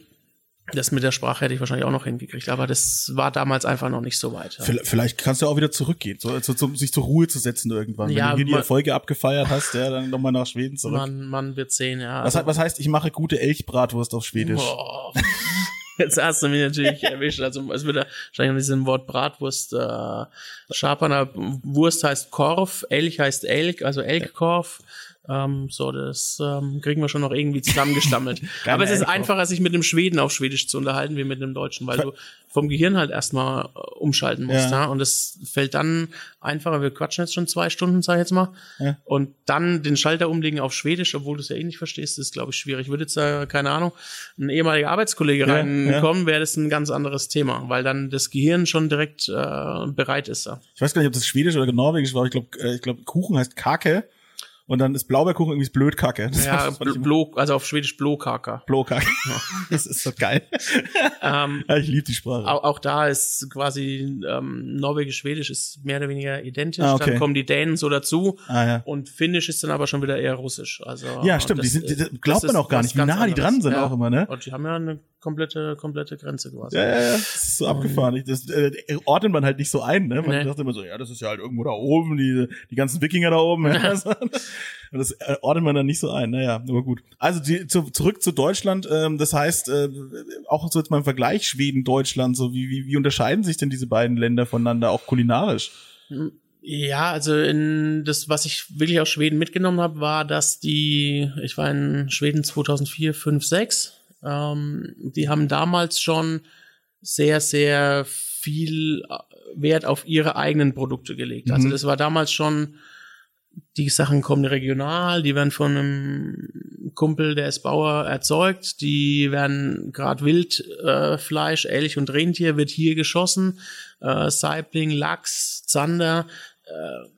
das mit der Sprache hätte ich wahrscheinlich auch noch hingekriegt, aber das war damals einfach noch nicht so weit. Ja. Vielleicht- kannst du auch wieder zurückgehen, so, so, so, sich zur Ruhe zu setzen irgendwann. Ja, Wenn du hier die Erfolge abgefeiert hast, ja, dann nochmal nach Schweden zurück. Man, man wird sehen, ja. was, Also- was heißt, ich mache gute Elchbratwurst auf Schwedisch? Boah. Jetzt hast du mich natürlich erwischt. Also es wird wahrscheinlich mit diesem Wort Bratwurst. Äh, Schapaner Wurst heißt Korf, Elch heißt Elk, also Elkkorf. Ähm, so, das ähm, kriegen wir schon noch irgendwie zusammengestammelt. [LAUGHS] Aber es ist einfacher, sich mit einem Schweden auf Schwedisch zu unterhalten, wie mit einem Deutschen, weil du vom Gehirn halt erstmal äh, umschalten musst. Ja. Ja. Und es fällt dann einfacher. Wir quatschen jetzt schon zwei Stunden, sag ich jetzt mal. Ja. Und dann den Schalter umlegen auf Schwedisch, obwohl du es ja eh nicht verstehst, ist, glaube ich, schwierig. Würde jetzt da, keine Ahnung, ein ehemaliger Arbeitskollege Ja, reinkommen, wäre das ein ganz anderes Thema, weil dann das Gehirn schon direkt äh, bereit ist. Ja. Ich weiß gar nicht, ob das Schwedisch oder Norwegisch war. Ich glaube, äh, ich glaube, Kuchen heißt Kake. Und dann ist Blaubeerkuchen irgendwie Blödkacke. Das Ja, Blo, also auf Schwedisch Blokaka. Blowkacke. [LAUGHS] Das ist so geil. Ähm, Ja, ich liebe die Sprache. auch, auch da ist quasi ähm, Norwegisch-Schwedisch ist mehr oder weniger identisch. Ah, okay. Dann kommen die Dänen so dazu. Ah, ja. Und Finnisch ist dann aber schon wieder eher Russisch. Also Ja, stimmt. das Die sind, die, glaubt man auch gar nicht, wie nah die dran sind ja. auch immer, ne? Und die haben ja eine komplette, komplette Grenze quasi. Ja, ja, ja. Das ist so abgefahren. Ich, das äh, ordnet man halt nicht so ein, ne? Man Nee. dachte immer so, ja, das ist ja halt irgendwo da oben, die, die ganzen Wikinger da oben. Ja. [LAUGHS] Und das äh, ordnet man dann nicht so ein. Naja, aber gut. Also die, zu, zurück zu Deutschland. Ähm, das heißt, äh, auch so jetzt mal im Vergleich Schweden, Deutschland, so wie, wie, wie unterscheiden sich denn diese beiden Länder voneinander, auch kulinarisch? Ja, also in das, was ich wirklich aus Schweden mitgenommen habe, war, dass die, ich war in Schweden 2004, 5, 6, ähm, die haben damals schon sehr, sehr viel äh, Wert auf ihre eigenen Produkte gelegt. Also Mhm. das war damals schon, die Sachen kommen regional, die werden von einem Kumpel, der ist Bauer, erzeugt. Die werden gerade Wildfleisch, äh, Elch und Rentier wird hier geschossen. Äh, Saibling, Lachs, Zander. Äh,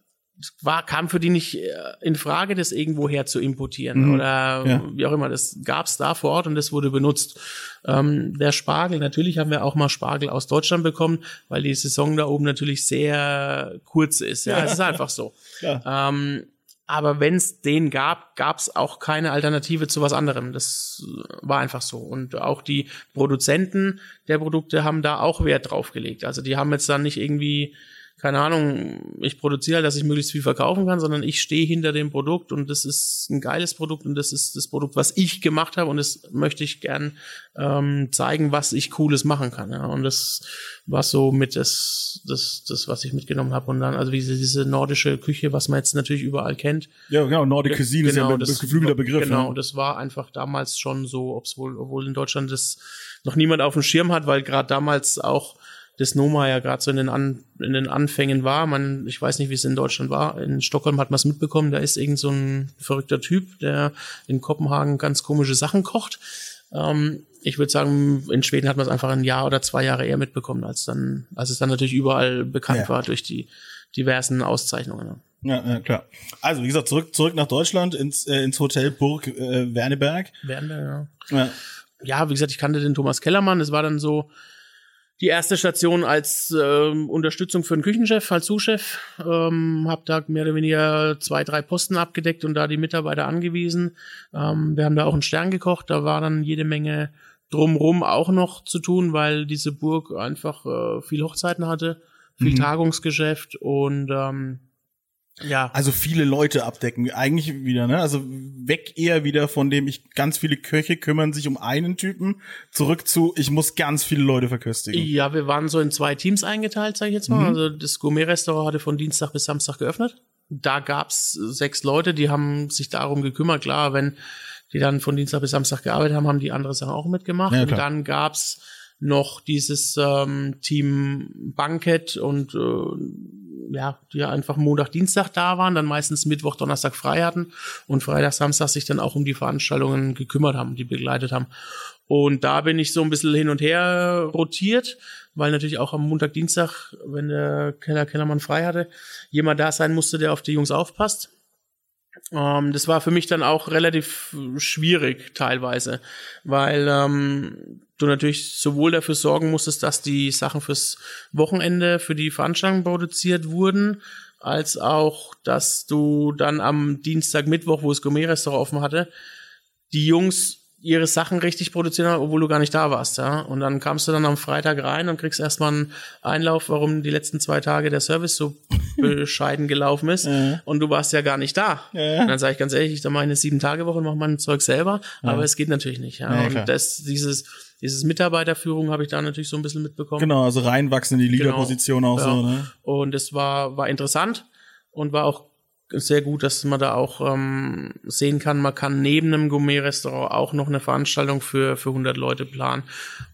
war, kam für die nicht äh, in Frage, das irgendwoher zu importieren mhm. oder ja. wie auch immer. Das gab's da vor Ort und das wurde benutzt. Ähm, der Spargel, natürlich haben wir auch mal Spargel aus Deutschland bekommen, weil die Saison da oben natürlich sehr kurz ist. Ja, ja. es ist einfach so. Ja. Ähm, aber wenn es den gab, gab es auch keine Alternative zu was anderem. Das war einfach so. Und auch die Produzenten der Produkte haben da auch Wert drauf gelegt. Also die haben jetzt dann nicht irgendwie keine Ahnung, ich produziere halt, dass ich möglichst viel verkaufen kann, sondern ich stehe hinter dem Produkt und das ist ein geiles Produkt und das ist das Produkt, was ich gemacht habe und das möchte ich gern ähm, zeigen, was ich Cooles machen kann. Ja. Und das war so mit das, das, das, was ich mitgenommen habe. Und dann, also diese, diese nordische Küche, was man jetzt natürlich überall kennt. Ja, genau, Nordic Cuisine genau, ist ja ein das, geflügelter Begriff. Genau, ja. das war einfach damals schon so, ob's wohl, obwohl in Deutschland das noch niemand auf dem Schirm hat, weil gerade damals auch das Noma ja gerade so in den, An in den Anfängen war. Man, ich weiß nicht, wie es in Deutschland war. In Stockholm hat man es mitbekommen, da ist irgend so ein verrückter Typ, der in Kopenhagen ganz komische Sachen kocht. Ähm, ich würde sagen, in Schweden hat man es einfach ein Jahr oder zwei Jahre eher mitbekommen, als dann, als es dann natürlich überall bekannt ja. war durch die diversen Auszeichnungen. Ja, ja, klar. Also, wie gesagt, zurück, zurück nach Deutschland ins, äh, ins Hotel Burg äh, Werneberg. Werneberg, ja. ja. Ja, wie gesagt, ich kannte den Thomas Kellermann. Es war dann so, die erste Station als ähm, Unterstützung für den Küchenchef, als Zuschef. Ähm, habe da mehr oder weniger zwei, drei Posten abgedeckt und da die Mitarbeiter angewiesen. Ähm, wir haben da auch einen Stern gekocht. Da war dann jede Menge drumrum auch noch zu tun, weil diese Burg einfach äh, viel Hochzeiten hatte, viel mhm. Tagungsgeschäft und ähm, ja. Also viele Leute abdecken, eigentlich wieder, ne? Also weg eher wieder von dem, ich ganz viele Köche kümmern sich um einen Typen, zurück zu, ich muss ganz viele Leute verköstigen. Ja, wir waren so in zwei Teams eingeteilt, sag ich jetzt mal. Mhm. Also das Gourmet-Restaurant hatte von Dienstag bis Samstag geöffnet. Da gab's sechs Leute, die haben sich darum gekümmert. Klar, wenn die dann von Dienstag bis Samstag gearbeitet haben, haben die andere Sachen auch mitgemacht. Ja, und dann gab's noch dieses ähm, Team Bankett und äh, ja, die einfach Montag, Dienstag da waren, dann meistens Mittwoch, Donnerstag frei hatten und Freitag, Samstag sich dann auch um die Veranstaltungen gekümmert haben, die begleitet haben. Und da bin ich so ein bisschen hin und her rotiert, weil natürlich auch am Montag, Dienstag, wenn der Keller Kellermann frei hatte, jemand da sein musste, der auf die Jungs aufpasst. Ähm, das war für mich dann auch relativ schwierig teilweise, weil ähm, du natürlich sowohl dafür sorgen musstest, dass die Sachen fürs Wochenende, für die Veranstaltung produziert wurden, als auch, dass du dann am Dienstag, Mittwoch, wo es Gourmet-Restaurant offen hatte, die Jungs ihre Sachen richtig produzieren haben, obwohl du gar nicht da warst, ja. Und dann kamst du dann am Freitag rein und kriegst erstmal einen Einlauf, warum die letzten zwei Tage der Service so [LAUGHS] bescheiden gelaufen ist. Ja. Und du warst ja gar nicht da. Ja. Und dann sage ich ganz ehrlich, ich mache eine sieben Tage Woche und mache mein Zeug selber, ja. aber es geht natürlich nicht. Ja. und das, dieses, dieses Mitarbeiterführung habe ich da natürlich so ein bisschen mitbekommen. Genau, also reinwachsen in die. Leaderposition genau. auch so. Ne? Und es war war interessant und war auch sehr gut, dass man da auch ähm, sehen kann, man kann neben einem Gourmet-Restaurant auch noch eine Veranstaltung für, für 100 Leute planen.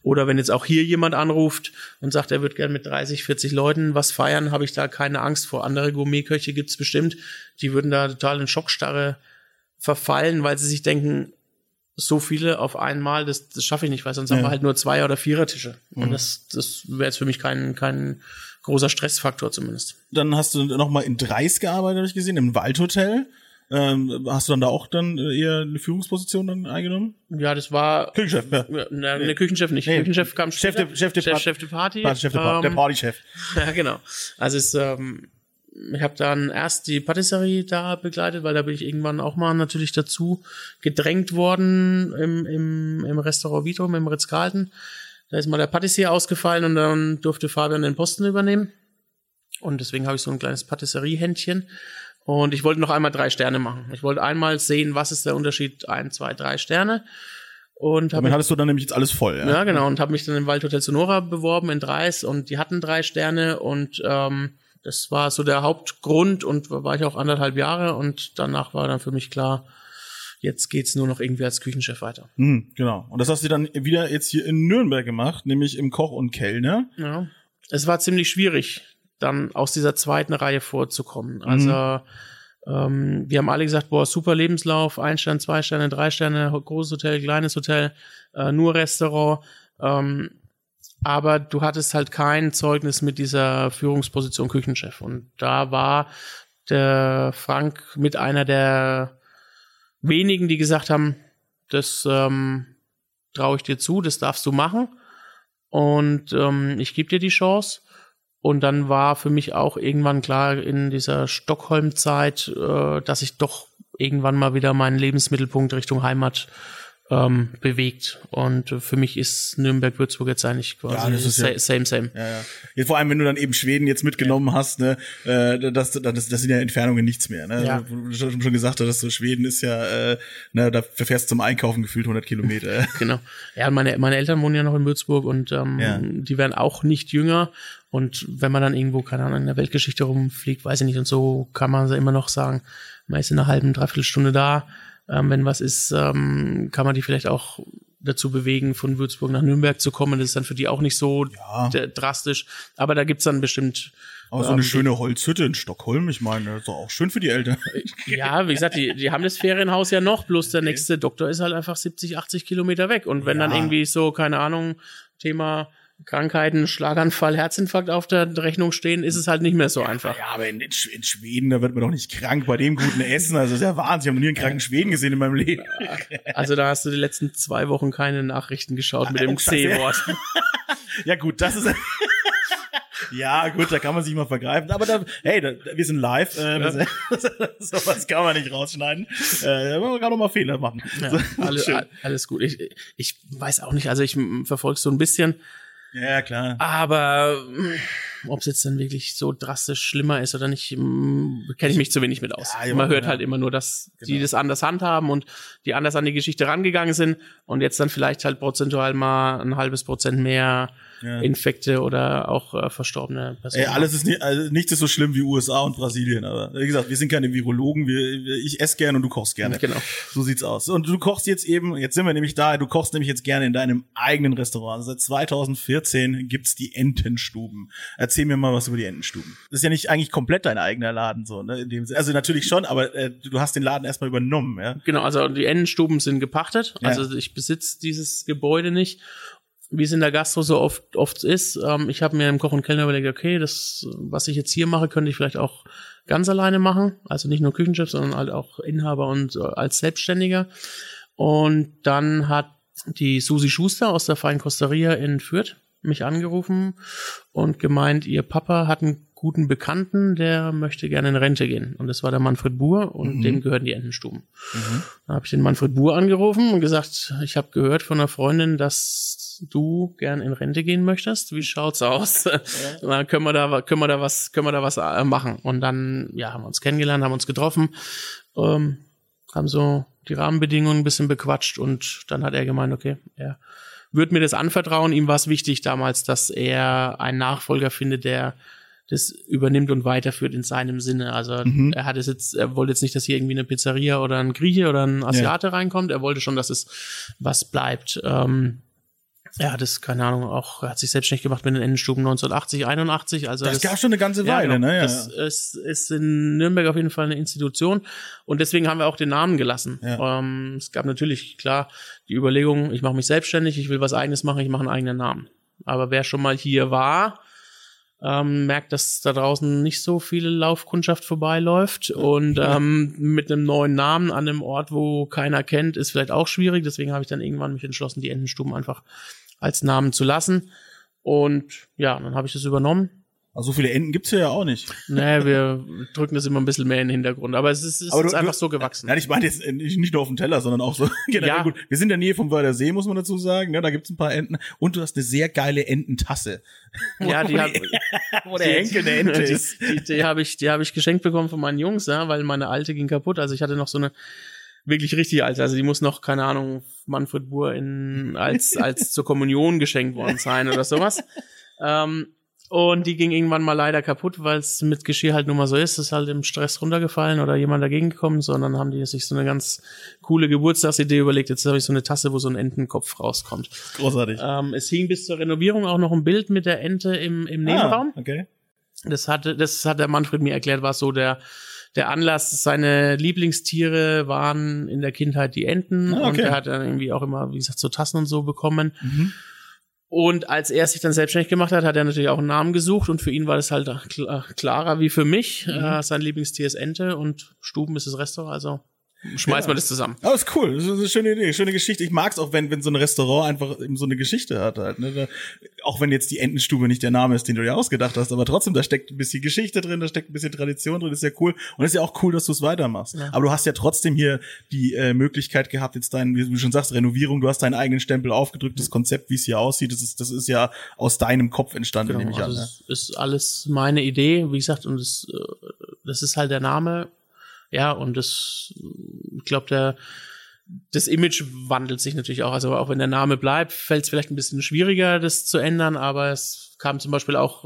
Oder wenn jetzt auch hier jemand anruft und sagt, er wird gern mit 30, 40 Leuten was feiern, habe ich da keine Angst vor. Andere Gourmet-Köche gibt's bestimmt, die würden da total in Schockstarre verfallen, weil sie sich denken, so viele auf einmal, das, das schaffe ich nicht, weil sonst ja. haben wir halt nur zwei oder vierer Tische. Und mhm. das, das wäre jetzt für mich kein, kein großer Stressfaktor zumindest. Dann hast du noch mal in Dreis gearbeitet, habe ich gesehen, im Waldhotel. Ähm, hast du dann da auch dann eher eine Führungsposition dann eingenommen? Ja, das war Küchenchef. Ja. Ne, ne Küchenchef nicht. Nee. Küchenchef kam Chef der Chef der Chef, Chef der Party. Party Chef der, Party, ähm, der Partychef. [LAUGHS] Ja, genau. Also es ähm, ich habe dann erst die Patisserie da begleitet, weil da bin ich irgendwann auch mal natürlich dazu gedrängt worden im, im, im Restaurant Vitrum, im Ritz-Carlton. Da ist mal der Patissier ausgefallen und dann durfte Fabian den Posten übernehmen. Und deswegen habe ich so ein kleines Patisserie-Händchen. Und ich wollte noch einmal drei Sterne machen. Ich wollte einmal sehen, was ist der Unterschied, ein, zwei, drei Sterne. Und Damit hattest du dann nämlich jetzt alles voll, ja? Ja, genau. Und habe mich dann im Waldhotel Sonora beworben in Dreis und die hatten drei Sterne und ähm, das war so der Hauptgrund und war ich auch anderthalb Jahre und danach war dann für mich klar, jetzt geht's nur noch irgendwie als Küchenchef weiter. Hm, genau. Und das hast du dann wieder jetzt hier in Nürnberg gemacht, nämlich im Koch und Kellner. Ja. Es war ziemlich schwierig, dann aus dieser zweiten Reihe vorzukommen. Also mhm. Ähm, wir haben alle gesagt, boah, super Lebenslauf, ein Stern, zwei Sterne, drei Sterne, großes Hotel, kleines Hotel, äh, nur Restaurant. Ähm, aber du hattest halt kein Zeugnis mit dieser Führungsposition Küchenchef. Und da war der Frank mit einer der wenigen, die gesagt haben, das ähm, traue ich dir zu, das darfst du machen. Und ähm, ich gebe dir die Chance. Und dann war für mich auch irgendwann klar in dieser Stockholm-Zeit, äh, dass ich doch irgendwann mal wieder meinen Lebensmittelpunkt Richtung Heimat ähm, bewegt. Und für mich ist Nürnberg-Würzburg jetzt eigentlich quasi Ja, das ist ja- same, same. Ja, ja. Jetzt vor allem, wenn du dann eben Schweden jetzt mitgenommen hast, ne, äh, das, das, das sind ja Entfernungen nichts mehr. Ne? Ja. Du schon schon gesagt hast, so Schweden ist ja, äh, ne, da fährst du zum Einkaufen gefühlt 100 Kilometer. [LAUGHS] Genau. Ja, meine, meine Eltern wohnen ja noch in Würzburg und ähm, Ja. die werden auch nicht jünger. Und wenn man dann irgendwo, keine Ahnung, in der Weltgeschichte rumfliegt, weiß ich nicht, und so kann man immer noch sagen, man ist in einer halben, dreiviertel Stunde da. Ähm, wenn was ist, ähm, kann man die vielleicht auch dazu bewegen, von Würzburg nach Nürnberg zu kommen. Das ist dann für die auch nicht so Ja. drastisch. Aber da gibt's dann bestimmt Aber so eine Ähm, schöne Holzhütte in Stockholm, ich meine, das ist doch auch schön für die Eltern. [LAUGHS] Ja, wie gesagt, die, die haben das Ferienhaus ja noch, bloß der nächste Doktor ist halt einfach 70, 80 Kilometer weg. Und wenn dann Ja. irgendwie so, keine Ahnung, Thema Krankheiten, Schlaganfall, Herzinfarkt auf der Rechnung stehen, ist es halt nicht mehr so einfach. Ja, aber in, in Sch- in Schweden, da wird man doch nicht krank bei dem guten Essen. Also das ist ja Wahnsinn. Ich habe noch nie einen kranken Schweden gesehen in meinem Leben. [LAUGHS] Also da hast du die letzten zwei Wochen keine Nachrichten geschaut mit dem. C-Wort. [LAUGHS] Ja, gut, das ist. [LAUGHS] ja, gut, da kann man sich mal vergreifen. Aber da, hey, da, wir sind live. Äh, das, sowas kann man nicht rausschneiden. Äh, man kann doch mal Fehler machen. Ja, So, alles, alles gut. Ich, ich weiß auch nicht, also ich verfolge so ein bisschen, Ja, klar. aber ob es jetzt dann wirklich so drastisch schlimmer ist oder nicht, kenne ich mich zu wenig mit aus. Ja, Man hört ja. halt immer nur, dass die Genau. das anders handhaben und die anders an die Geschichte rangegangen sind und jetzt dann vielleicht halt prozentual mal ein halbes Prozent mehr Ja. Infekte oder auch äh, verstorbene Personen. Ey, alles ist nicht, also nichts ist so schlimm wie USA und Brasilien, aber wie gesagt, wir sind keine Virologen, wir, wir- ich esse gerne und du kochst gerne. Genau. So sieht's aus. Und du kochst jetzt eben, jetzt sind wir nämlich da, du kochst nämlich jetzt gerne in deinem eigenen Restaurant. Seit 2014 gibt's die Entenstuben. Erzähl mir mal was über die Entenstuben. Das ist ja nicht eigentlich komplett dein eigener Laden so, ne? In dem, also natürlich schon, aber äh, du hast den Laden erstmal übernommen, ja? Genau, also die Innenstuben sind gepachtet. Ja. Also ich besitze dieses Gebäude nicht. Wie es in der Gastro so oft, oft ist. Ähm, ich habe mir im Koch und Kellner überlegt, okay, das, was ich jetzt hier mache, könnte ich vielleicht auch ganz alleine machen. Also nicht nur Küchenchef, sondern halt auch Inhaber und äh, als Selbstständiger. Und dann hat die Susi Schuster aus der Feinkosteria in Fürth mich angerufen und gemeint, ihr Papa hat einen guten Bekannten, der möchte gerne in Rente gehen. Und das war der Manfred Buhr und Mhm. dem gehören die Entenstuben. Dann habe ich den Manfred Buhr angerufen und gesagt, ich habe gehört von einer Freundin, dass du gern in Rente gehen möchtest. Wie schaut's aus? Dann [LAUGHS] können wir da, können wir da was, können wir da was äh, machen? Und dann, ja, haben wir uns kennengelernt, haben uns getroffen, ähm, haben so die Rahmenbedingungen ein bisschen bequatscht und dann hat er gemeint, okay, er wird mir das anvertrauen. Ihm war es wichtig damals, dass er einen Nachfolger findet, der das übernimmt und weiterführt in seinem Sinne. Also Mhm. er hat es jetzt, er wollte jetzt nicht, dass hier irgendwie eine Pizzeria oder ein Grieche oder ein Asiate reinkommt. Er wollte schon, dass es was bleibt. Ähm, er hat es, keine Ahnung, auch, er hat sich selbstständig gemacht mit den Endenstuben 1980, 81. Also Das, gab schon eine ganze Weile, genau. ne? Ja. Das ist, ist in Nürnberg auf jeden Fall eine Institution und deswegen haben wir auch den Namen gelassen. Ja. Ähm, es gab natürlich, klar, die Überlegung, ich mache mich selbstständig, ich will was eigenes machen, ich mache einen eigenen Namen. Aber wer schon mal hier war, ähm, merkt, dass da draußen nicht so viele Laufkundschaft vorbeiläuft und ähm, mit einem neuen Namen an einem Ort, wo keiner kennt, ist vielleicht auch schwierig. Deswegen habe ich dann irgendwann mich entschlossen, die Entenstuben einfach als Namen zu lassen. Und ja, dann habe ich das übernommen. Also so viele Enten gibt's hier ja auch nicht. Nee, wir drücken das immer ein bisschen mehr in den Hintergrund. Aber es ist, es Aber ist du- einfach du- so gewachsen. Nein, ich meine jetzt äh, nicht nur auf dem Teller, sondern auch so [LAUGHS] generell Ja. gut. Wir sind in der Nähe vom Wörder See, muss man dazu sagen. Ne? Da gibt's ein paar Enten. Und du hast eine sehr geile Ententasse. [LAUGHS] Ja, die hab, Wo [LAUGHS] der Henkel eine Ente die, ist. Die, die habe ich, die habe ich geschenkt bekommen von meinen Jungs, ja, weil meine alte ging kaputt. Also ich hatte noch so eine wirklich richtig alte. Also die muss noch keine Ahnung Manfred Buhr in als [LAUGHS] als zur Kommunion geschenkt worden sein oder sowas. Ähm, und die ging irgendwann mal leider kaputt, weil es mit Geschirr halt nun mal so ist. Ist halt im Stress runtergefallen oder jemand dagegen gekommen, sondern haben die sich so eine ganz coole Geburtstagsidee überlegt. Jetzt habe ich so eine Tasse, wo so ein Entenkopf rauskommt. Großartig. Ähm, es hing bis zur Renovierung auch noch ein Bild mit der Ente im, im Nebenraum. Ah, okay. Das hatte, das hat der Manfred mir erklärt, war so der, der Anlass, seine Lieblingstiere waren in der Kindheit die Enten Ah, okay. und er hat dann irgendwie auch immer, wie gesagt, so Tassen und so bekommen. Mhm. Und als er sich dann selbstständig gemacht hat, hat er natürlich auch einen Namen gesucht und für ihn war das halt kl- klarer wie für mich. Mhm. Äh, sein Lieblingstier ist Ente und Stuben ist das Restaurant, also schmeißen Ja. wir das zusammen. Aber ist cool. Das ist eine schöne Idee, schöne Geschichte. Ich mag's auch, wenn, wenn so ein Restaurant einfach eben so eine Geschichte hat halt. Ne? Da, auch wenn jetzt die Entenstube nicht der Name ist, den du dir ausgedacht hast, aber trotzdem, da steckt ein bisschen Geschichte drin, da steckt ein bisschen Tradition drin, das ist ja cool. Und es ist ja auch cool, dass du es weitermachst. Ja. Aber du hast ja trotzdem hier die äh, Möglichkeit gehabt, jetzt dein, wie du schon sagst, Renovierung, du hast deinen eigenen Stempel aufgedrückt, das Konzept, wie es hier aussieht, das ist, das ist ja aus deinem Kopf entstanden, nehme ich Genau, an. also ne? ist alles meine Idee, wie gesagt, und das, äh, das ist halt der Name. Ja, und das, ich glaube, der, das Image wandelt sich natürlich auch. Also auch wenn der Name bleibt, fällt es vielleicht ein bisschen schwieriger, das zu ändern, aber es kam zum Beispiel auch,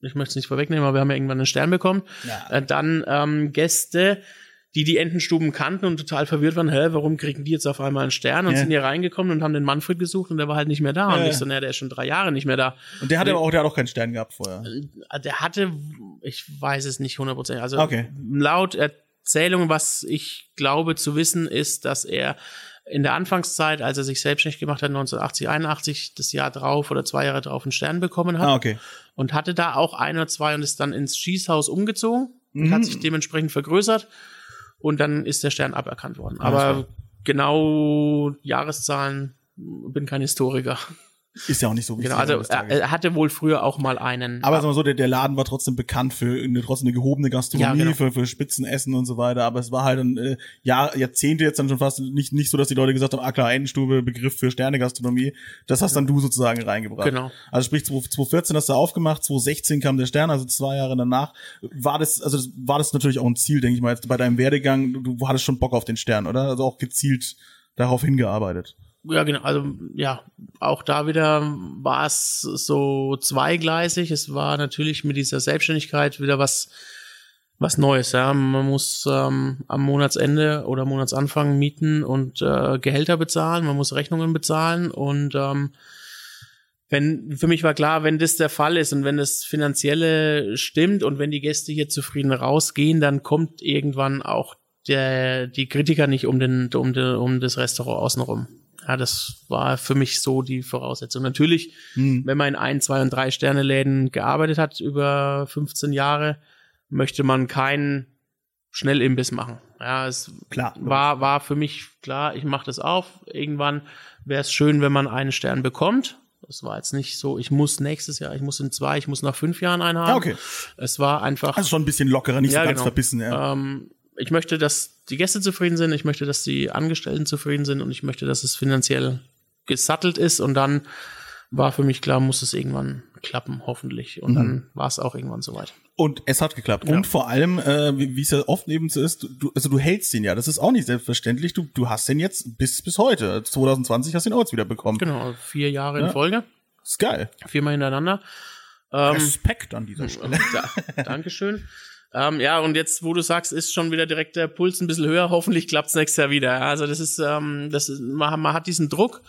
ich möchte es nicht vorwegnehmen, aber wir haben ja irgendwann einen Stern bekommen. Ja. Äh, dann ähm, Gäste, die die Entenstuben kannten und total verwirrt waren, hä, warum kriegen die jetzt auf einmal einen Stern? Und Ja. sind hier reingekommen und haben den Manfred gesucht und der war halt nicht mehr da. Und Ja. ich so, naja, der ist schon drei Jahre nicht mehr da. Und der hat aber auch, der hat auch keinen Stern gehabt vorher. Äh, Der hatte, ich weiß es nicht hundertprozentig. Also Okay. laut Erzählung, was ich glaube zu wissen, ist, dass er in der Anfangszeit, als er sich selbstständig gemacht hat, 1980, 81, das Jahr drauf oder zwei Jahre drauf einen Stern bekommen hat Ah, okay. und hatte da auch ein oder zwei und ist dann ins Schießhaus umgezogen und Mhm. hat sich dementsprechend vergrößert und dann ist der Stern aberkannt worden. Aber genau Jahreszahlen, bin kein Historiker. Ist ja auch nicht so wichtig. Genau, also des er, er hatte wohl früher auch mal einen. Aber sagen wir so, der, der Laden war trotzdem bekannt für eine, trotzdem eine gehobene Gastronomie, Ja, genau. für, für Spitzenessen und so weiter. Aber es war halt ein äh, Jahr, Jahrzehnte jetzt dann schon fast nicht, nicht so, dass die Leute gesagt haben, ah klar, Endenstube, Begriff für Sternegastronomie. Das hast dann du sozusagen reingebracht. Genau. Also sprich, 2014 hast du aufgemacht, 2016 kam der Stern, also zwei Jahre danach. War das, also das, war das natürlich auch ein Ziel, denke ich mal, jetzt bei deinem Werdegang. Du, du hattest schon Bock auf den Stern, oder? Also auch gezielt darauf hingearbeitet. Ja, genau. Also ja, auch da wieder war es so zweigleisig. Es war natürlich mit dieser Selbstständigkeit wieder was was Neues. Ja, man muss ähm, am Monatsende oder Monatsanfang Mieten und äh, Gehälter bezahlen. Man muss Rechnungen bezahlen und ähm, wenn für mich war klar, wenn das der Fall ist und wenn das finanzielle stimmt und wenn die Gäste hier zufrieden rausgehen, dann kommt irgendwann auch der die Kritiker nicht um den um, den, um das Restaurant außenrum. Ja, das war für mich so die Voraussetzung. Natürlich, Hm. wenn man in ein, zwei und drei Sterne Läden gearbeitet hat über 15 Jahre, möchte man keinen Schnellimbiss machen. Ja, es Klar. war, war für mich klar, ich mache das auf. Irgendwann wäre es schön, wenn man einen Stern bekommt. Das war jetzt nicht so, ich muss nächstes Jahr, ich muss in zwei, ich muss nach fünf Jahren einen haben. Ah, okay. Es war einfach. Also schon ein bisschen lockerer, nicht Ja, so ganz genau. verbissen, ja. ähm, ich möchte, dass die Gäste zufrieden sind, ich möchte, dass die Angestellten zufrieden sind und ich möchte, dass es finanziell gesattelt ist und dann war für mich klar, muss es irgendwann klappen, hoffentlich. Und Mhm. dann war es auch irgendwann soweit. Und es hat geklappt. Ja. Und vor allem, äh, wie es ja oft eben so ist, du, also du hältst den ja. Das ist auch nicht selbstverständlich. Du, du hast den jetzt bis, bis heute. 2020 hast du ihn auch jetzt wieder bekommen. Genau, vier Jahre Ja. in Folge, ist geil. viermal hintereinander. Ähm, Respekt an dieser [LAUGHS] Stelle. da, Dankeschön. Ähm, ja, und jetzt, wo du sagst, ist schon wieder direkt der Puls ein bisschen höher. Hoffentlich klappt's nächstes Jahr wieder. Also das ist, ähm, das ist, man, man hat diesen Druck.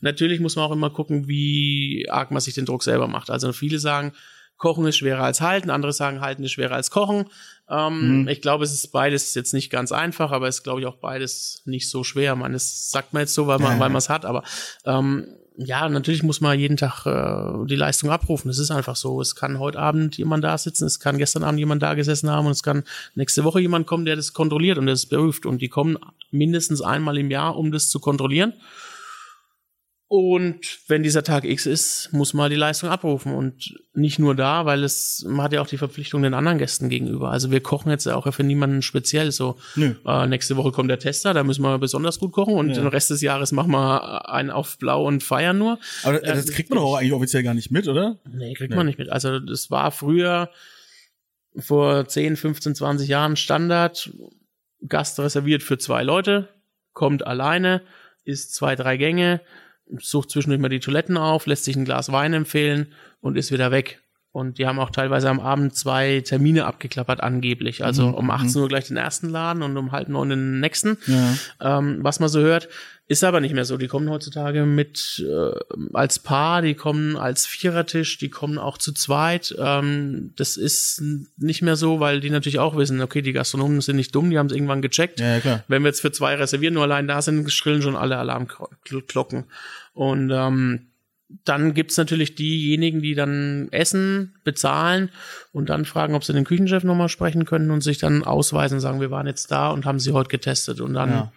Natürlich muss man auch immer gucken, wie arg man sich den Druck selber macht. Also viele sagen, Kochen ist schwerer als Halten, andere sagen, Halten ist schwerer als Kochen. Ähm, Ich glaube, es ist beides jetzt nicht ganz einfach, aber es ist, glaube ich, auch beides nicht so schwer. Man, das sagt man jetzt so, weil man Ja. weil man es hat, aber ähm, ja, natürlich muss man jeden Tag äh, die Leistung abrufen. Das ist einfach so. Es kann heute Abend jemand da sitzen, es kann gestern Abend jemand da gesessen haben und es kann nächste Woche jemand kommen, der das kontrolliert und das prüft. Und die kommen mindestens einmal im Jahr, um das zu kontrollieren. Und wenn dieser Tag X ist, muss man die Leistung abrufen. Und nicht nur da, weil es, man hat ja auch die Verpflichtung den anderen Gästen gegenüber. Also wir kochen jetzt auch für niemanden speziell so. Nö. Äh, nächste Woche kommt der Tester, da müssen wir besonders gut kochen und Ja. den Rest des Jahres machen wir einen auf Blau und feiern nur. Aber Ja, das kriegt man doch auch eigentlich offiziell gar nicht mit, oder? Nee, kriegt Nee. man nicht mit. Also das war früher vor 10, 15, 20 Jahren Standard. Gast reserviert für zwei Leute, kommt alleine, isst zwei, drei Gänge, sucht zwischendurch mal die Toiletten auf, lässt sich ein Glas Wein empfehlen und ist wieder weg. Und die haben auch teilweise am Abend zwei Termine abgeklappert, angeblich. Also Mhm. um 18 Uhr gleich den ersten Laden und um halb neun den nächsten. Ja. Ähm, was man so hört, ist aber nicht mehr so. Die kommen heutzutage mit äh, als Paar, die kommen als Vierertisch, die kommen auch zu zweit. Ähm, das ist nicht mehr so, weil die natürlich auch wissen, okay, die Gastronomen sind nicht dumm, die haben es irgendwann gecheckt. Ja, ja, klar. Wenn wir jetzt für zwei reservieren, nur allein da sind, schrillen schon alle Alarmglocken. Und ähm, dann gibt's natürlich diejenigen, die dann essen, bezahlen und dann fragen, ob sie den Küchenchef nochmal sprechen können und sich dann ausweisen und sagen, wir waren jetzt da und haben sie heute getestet. Und dann Ja.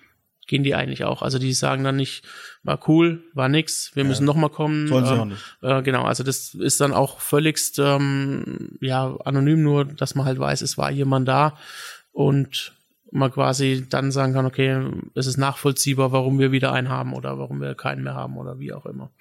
gehen die eigentlich auch. Also die sagen dann nicht, war cool, war nix, wir müssen noch mal kommen. Sollen sie äh, auch nicht. Äh, genau, also das ist dann auch völligst ähm, ja anonym, nur dass man halt weiß, es war jemand da und man quasi dann sagen kann, okay, es ist nachvollziehbar, warum wir wieder einen haben oder warum wir keinen mehr haben oder wie auch immer.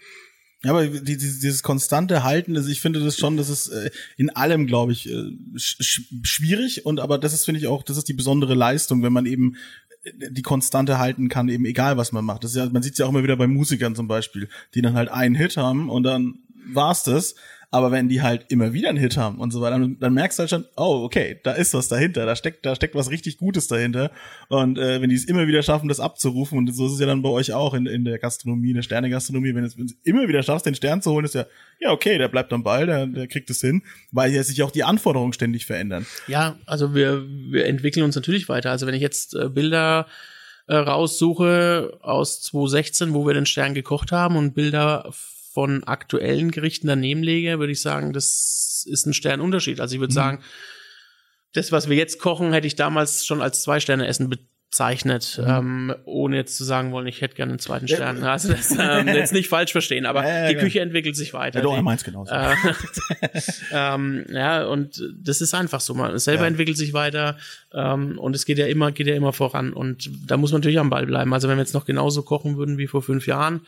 Ja, aber die, die, dieses konstante Halten, also ich finde das schon, das ist äh, in allem, glaube ich, äh, sch sch schwierig und aber das ist, finde ich auch, das ist die besondere Leistung, wenn man eben äh, die Konstante halten kann, eben egal was man macht. Das ist ja, man sieht ja auch immer wieder bei Musikern zum Beispiel, die dann halt einen Hit haben und dann war's das. Aber wenn die halt immer wieder einen Hit haben und so weiter, dann, dann merkst du halt schon, oh, okay, da ist was dahinter, da steckt, da steckt was richtig Gutes dahinter. Und äh, wenn die es immer wieder schaffen, das abzurufen, und so ist es ja dann bei euch auch in, in der Gastronomie, in der Sternegastronomie, wenn du es immer wieder schaffst, den Stern zu holen, ist ja, ja, okay, der bleibt am Ball, der, der kriegt es hin, weil ja sich auch die Anforderungen ständig verändern. Ja, also wir, wir entwickeln uns natürlich weiter. Also wenn ich jetzt äh, Bilder äh, raussuche aus 2016, wo wir den Stern gekocht haben und Bilder von aktuellen Gerichten daneben lege, würde ich sagen, das ist ein Sternunterschied. Also ich würde sagen, das, was wir jetzt kochen, hätte ich damals schon als Zwei-Sterne-Essen bezeichnet, ähm, ohne jetzt zu sagen wollen, ich hätte gerne einen zweiten Stern. Also das ähm, [LAUGHS] jetzt nicht falsch verstehen, aber Ja, ja, die ja. Küche entwickelt sich weiter. Ja, doch, er meint's genauso. äh, [LAUGHS] ähm, ja, und das ist einfach so. Man selber entwickelt sich weiter ähm, und es geht ja immer, geht ja immer voran. Und da muss man natürlich am Ball bleiben. Also wenn wir jetzt noch genauso kochen würden wie vor fünf Jahren,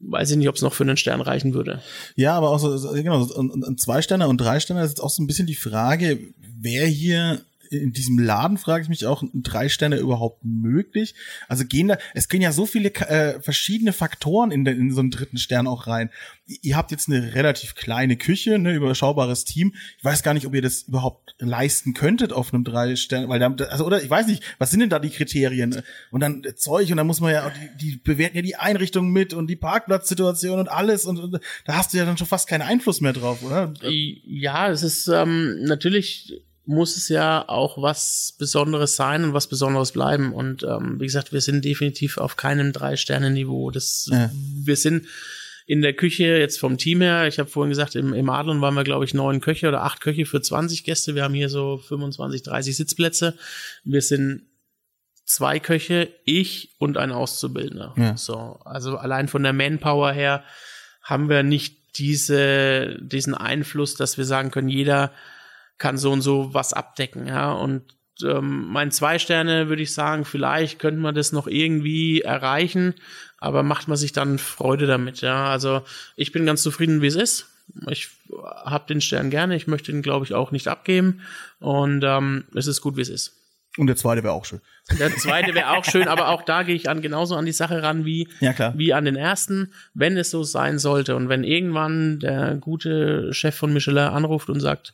weiß ich nicht, ob es noch für einen Stern reichen würde. Ja, aber auch so, genau, und, und zwei Sterne und drei Sterne ist jetzt auch so ein bisschen die Frage, wer hier in diesem Laden, frage ich mich auch, drei Sterne überhaupt möglich? Also gehen da, es gehen ja so viele äh, verschiedene Faktoren in, den, in so einen dritten Stern auch rein. Ihr habt jetzt eine relativ kleine Küche, ne, überschaubares Team. Ich weiß gar nicht, ob ihr das überhaupt leisten könntet auf einem drei Sterne, weil da, also oder ich weiß nicht, was sind denn da die Kriterien? Und dann Zeug und dann muss man ja, die, die bewerten ja die Einrichtung mit und die Parkplatzsituation und alles und, und da hast du ja dann schon fast keinen Einfluss mehr drauf, oder? Ja, es ist ähm, natürlich muss es ja auch was Besonderes sein und was Besonderes bleiben. Und ähm, wie gesagt, wir sind definitiv auf keinem Drei-Sterne-Niveau. Das Ja. wir sind in der Küche jetzt vom Team her, ich habe vorhin gesagt, im, im Adlon waren wir, glaube ich, neun Köche oder acht Köche für 20 Gäste. Wir haben hier so 25, 30 Sitzplätze. Wir sind zwei Köche, ich und ein Auszubildender. Ja. So, also allein von der Manpower her haben wir nicht diese, diesen Einfluss, dass wir sagen können, jeder kann so und so was abdecken, ja. Und ähm, mein zwei Sterne würde ich sagen, vielleicht könnte man das noch irgendwie erreichen, aber macht man sich dann Freude damit, ja. Also ich bin ganz zufrieden, wie es ist. Ich habe den Stern gerne, ich möchte ihn, glaube ich, auch nicht abgeben. Und ähm, es ist gut, wie es ist. Und der zweite wäre auch schön. Der zweite wäre auch schön, aber auch da gehe ich an genauso an die Sache ran wie, Ja, wie an den ersten, wenn es so sein sollte. Und wenn irgendwann der gute Chef von Michelin anruft und sagt,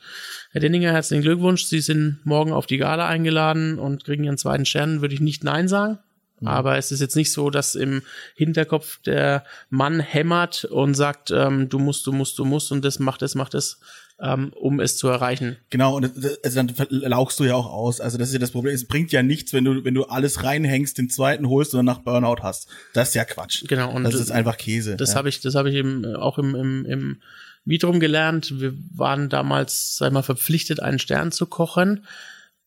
Herr Denninger, herzlichen Glückwunsch, Sie sind morgen auf die Gala eingeladen und kriegen Ihren zweiten Stern, würde ich nicht Nein sagen. Aber es ist jetzt nicht so, dass im Hinterkopf der Mann hämmert und sagt, ähm, du musst, du musst, du musst und das macht das, macht das, ähm, um es zu erreichen. Genau, und also dann lauchst du ja auch aus. Also das ist ja das Problem. Es bringt ja nichts, wenn du, wenn du alles reinhängst, den zweiten holst und dann nach Burnout hast. Das ist ja Quatsch. Genau, und das ist einfach Käse. Das ja. habe ich, das habe ich eben auch im, im, im Vitrum gelernt. Wir waren damals, sag ich mal, verpflichtet, einen Stern zu kochen.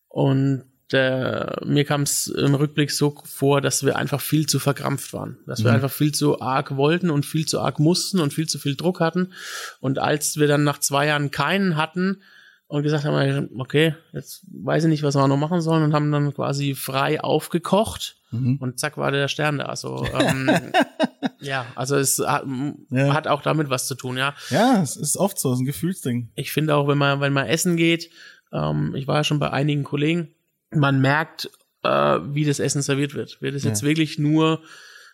Und äh, mir kam es im Rückblick so vor, dass wir einfach viel zu verkrampft waren. Dass wir Mhm. einfach viel zu arg wollten und viel zu arg mussten und viel zu viel Druck hatten. Und als wir dann nach zwei Jahren keinen hatten und gesagt haben, okay, jetzt weiß ich nicht, was wir noch machen sollen und haben dann quasi frei aufgekocht Mhm. und zack war der Stern da. Also [LAUGHS] ähm, ja, also es hat, Ja. hat auch damit was zu tun, ja. Ja, es ist oft so, es ist ein Gefühlsding. Ich finde auch, wenn man, wenn man essen geht, ähm, ich war ja schon bei einigen Kollegen, man merkt, äh, wie das Essen serviert wird. Wird es jetzt Ja. wirklich nur